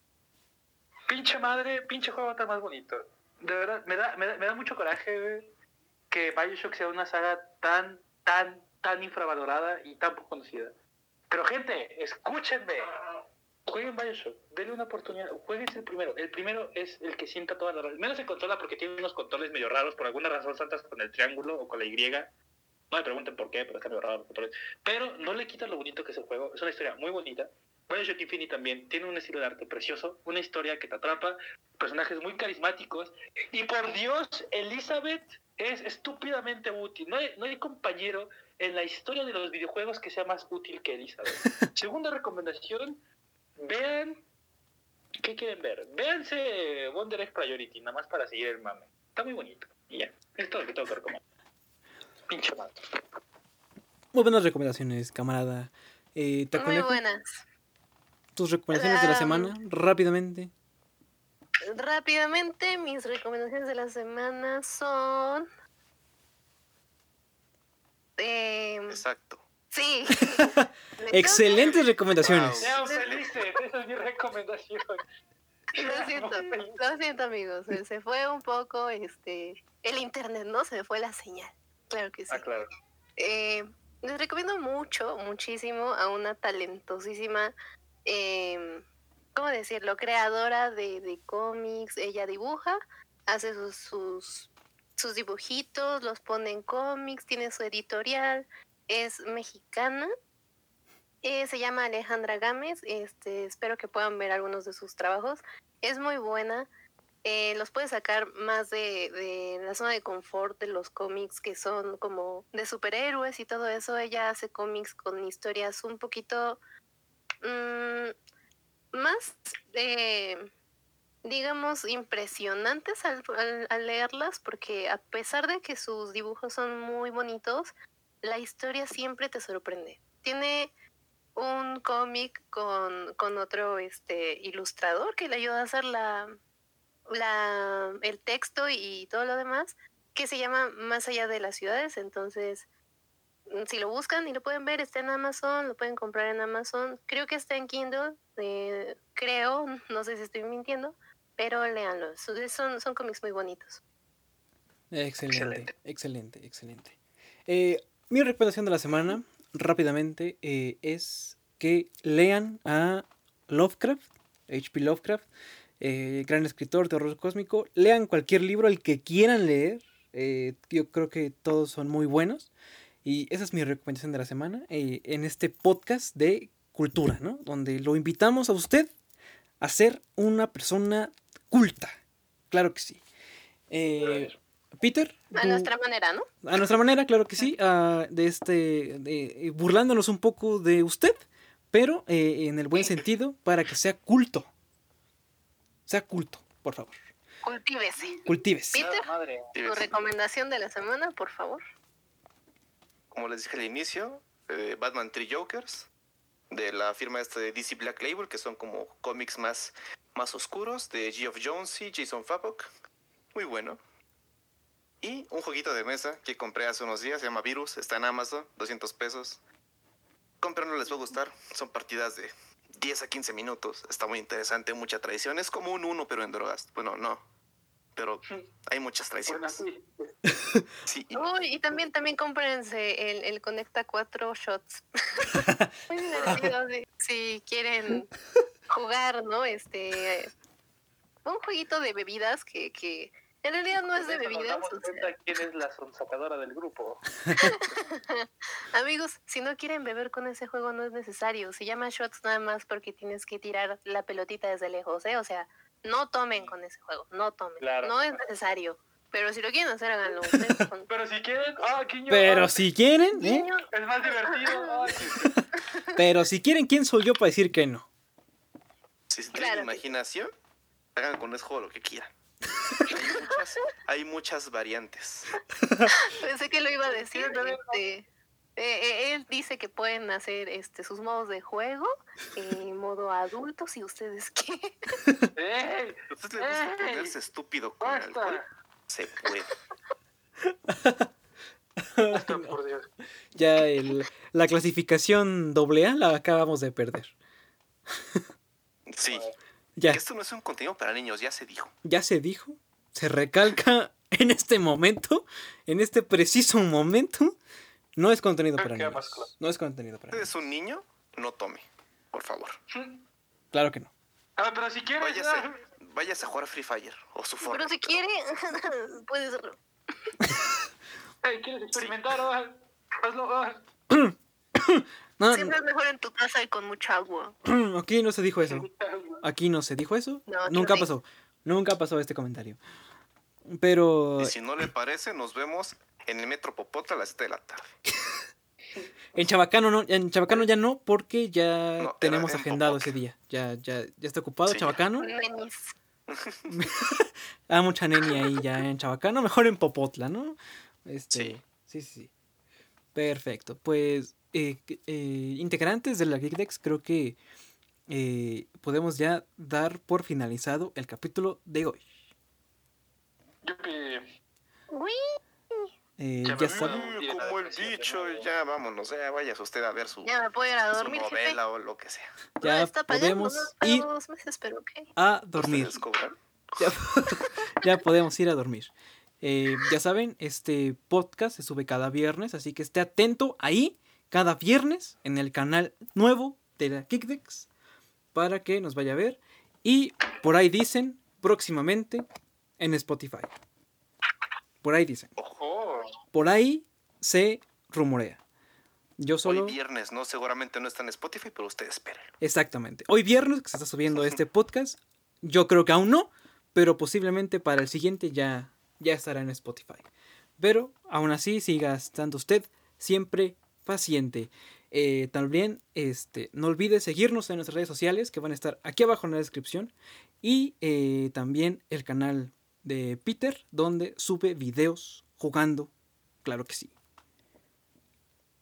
Pinche madre, pinche juego está más bonito. De verdad, me da, me da, me da mucho coraje que Bioshock sea una saga tan, tan, tan infravalorada y tan poco conocida. Pero gente, escúchenme. Jueguen Bioshock, denle una oportunidad. Jueguen el primero. El primero es el que sienta toda la... Menos en consola porque tiene unos controles medio raros. Por alguna razón saltas con el triángulo o con la Y. No me pregunten por qué, pero está medio raro los controles. Pero no le quita lo bonito que es el juego. Es una historia muy bonita. Bioshock Infinite también tiene un estilo de arte precioso, una historia que te atrapa, personajes muy carismáticos. Y por Dios, Elizabeth es estúpidamente útil. No hay, no hay compañero en la historia de los videojuegos que sea más útil que Elizabeth. Segunda recomendación, vean... ¿Qué quieren ver? Véanse Wonder Egg Priority, nada más para seguir el mame. Está muy bonito. Y ya, es todo lo que tengo que recomendar. Pinche madre. Muy buenas recomendaciones, camarada. Eh, ¿te Muy buenas. tus recomendaciones de la Um, semana, rápidamente. Rápidamente, mis recomendaciones de la semana son. Em, Exacto. Sí. Excelentes recomendaciones. Wow. Sean felices, esa es mi recomendación. Lo siento, lo siento amigos, se, fue un poco este el internet, ¿no? Se me fue la señal. Claro que sí. Ah, claro. Eh, les recomiendo mucho, muchísimo a una talentosísima, eh, ¿cómo decirlo? Creadora de, de cómics. Ella dibuja, hace sus, sus, sus dibujitos, los pone en cómics, tiene su editorial, es mexicana. Eh, se llama Alejandra Gámez. Este, espero que puedan ver algunos de sus trabajos. Es muy buena. Eh, los puede sacar más de, de la zona de confort de los cómics que son como de superhéroes y todo eso. Ella hace cómics con historias un poquito mm, más, eh, digamos, impresionantes al, al- al leerlas, porque a pesar de que sus dibujos son muy bonitos, la historia siempre te sorprende. Tiene un cómic con, con otro este ilustrador que le ayuda a hacer la, la, el texto y todo lo demás, que se llama Más allá de las ciudades. Entonces, si lo buscan y lo pueden ver, está en Amazon, lo pueden comprar en Amazon. Creo que está en Kindle, eh, creo, no sé si estoy mintiendo, pero léanlo. Son, son, son cómics muy bonitos. Excelente, Excelente. excelente, excelente. Eh, mi recomendación de la semana, rápidamente, eh, es que lean a Lovecraft, H.P. Lovecraft, eh, gran escritor de horror cósmico. Lean cualquier libro, el que quieran leer. eh, yo creo que todos son muy buenos. Y esa es mi recomendación de la semana eh, en este podcast de cultura, ¿no? Donde lo invitamos a usted a ser una persona culta. Claro que sí. Eh, Peter. A tú- nuestra manera, ¿no? a nuestra manera, claro que sí, ah, de este, de- eh, burlándonos un poco de usted, pero eh, en el buen sentido, para que sea culto. Sea culto, por favor. Cultívese. Cultívese. Peter, madre. tu recomendación de la semana, por favor. Como les dije al inicio, eh, Batman Three Jokers, de la firma esta de DC Black Label, que son como cómics más, más oscuros, de Geoff Jones y Jason Fabok. Muy bueno. Y un jueguito de mesa que compré hace unos días, se llama Virus, está en Amazon, 200 pesos. Comprenlo, les va a gustar. Son partidas de 10 a 15 minutos. Está muy interesante, mucha traición. Es como un uno, pero en drogas. Bueno, no. Pero hay muchas Bueno, traiciones. sí. Sí, y- Uy, y también, también cómprense el, el Conecta 4 Shots. Muy divertido, si, si quieren jugar, ¿no? Este, un jueguito de bebidas que, que en realidad no es de nos bebidas. o sea, cuenta quién es la sonsacadora del grupo. amigos, si no quieren beber con ese juego no es necesario. Se llama Shots nada más porque tienes que tirar la pelotita desde lejos, ¿eh? O sea, no tomen con ese juego, no tomen. Claro. No es necesario. Pero si lo quieren hacer, háganlo. Pero si quieren, ah, Quiño, Pero ah, si quieren, ¿eh? Es más divertido. ah. Pero si quieren, ¿quién soy yo para decir que no? Si tienen Claro. imaginación, hagan con ese juego lo que quieran. Hay muchas, hay muchas variantes. Pensé que lo iba a decir. No, este, eh, eh, él dice que pueden hacer este sus modos de juego, eh, modo adulto, si ustedes quieren. ¡Ey! ¿A usted le gusta ¡Ey! ponerse estúpido con alcohol? ¡Basta! Se puede. Basta, por Dios. Ya el- la clasificación doble A la acabamos de perder. Sí. Ya, Que esto no es un contenido para niños, ya se dijo. ya se dijo, se recalca en este momento, en este preciso momento, no es contenido para niños. claro. No es contenido para Usted niños. es un niño, no tome, por favor. Claro que no. Ah, pero si quieres. Váyase, ah, váyase a jugar Free Fire o su Fortnite. Pero si quiere, puede hacerlo. ey, ¿Quieres experimentar? Ah, hazlo. ah. No, Siempre es mejor en tu casa y con mucha agua. aquí no se dijo eso. Aquí no se dijo eso. No, Nunca pasó. Nunca pasó este comentario. Pero Y si no le parece, nos vemos en el Metro Popotla a las 7 de la tarde. en Chabacano no, en Chabacano ya no, porque ya No, tenemos agendado ese Popotla. día. Ya, ya, ya está ocupado Sí. Chabacano. Nenis. Hay mucha neni ahí ya en Chabacano, mejor en Popotla, ¿no? Este, Sí. sí, sí, sí. Perfecto. Pues, eh, eh, integrantes de la Geekdex, creo que eh, podemos ya dar por finalizado el capítulo de hoy. Eh, Ya ya saben, como el bicho, ya vámonos, ya vayas usted a ver su, ya me puedo ir a su dormir, jefe. novela o lo que sea. Ya está podemos ir dos meses, pero ok. a dormir. Ya, ya podemos ir a dormir. Eh, ya saben, este podcast se sube cada viernes, así que esté atento ahí, cada viernes, en el canal nuevo de la Kickdex, para que nos vaya a ver. Y por ahí dicen, próximamente, en Spotify. Por ahí dicen. Oh, Por ahí se rumorea. Yo solo... Hoy viernes, ¿no? Seguramente no está en Spotify, pero usted espera. Exactamente. Hoy viernes que se está subiendo este podcast, yo creo que aún no, pero posiblemente para el siguiente ya, ya estará en Spotify. Pero aún así, siga estando usted siempre paciente. Eh, también este, no olvide seguirnos en nuestras redes sociales que van a estar aquí abajo en la descripción. Y eh, también el canal de Peter, donde sube videos jugando. Claro que sí.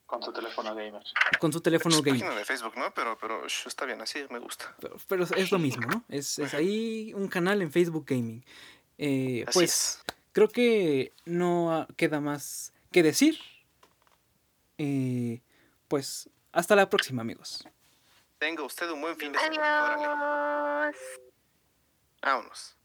con su teléfono gamer. Con su teléfono Su gamer. página de Facebook, ¿no? Pero, pero sh, está bien, así me gusta. Pero, pero es lo mismo, ¿no? Es, es ahí un canal en Facebook Gaming. Eh, Así pues es. creo que no queda más que decir. Eh, pues hasta la próxima, amigos. Tenga usted un buen fin de semana. Adiós. vámonos.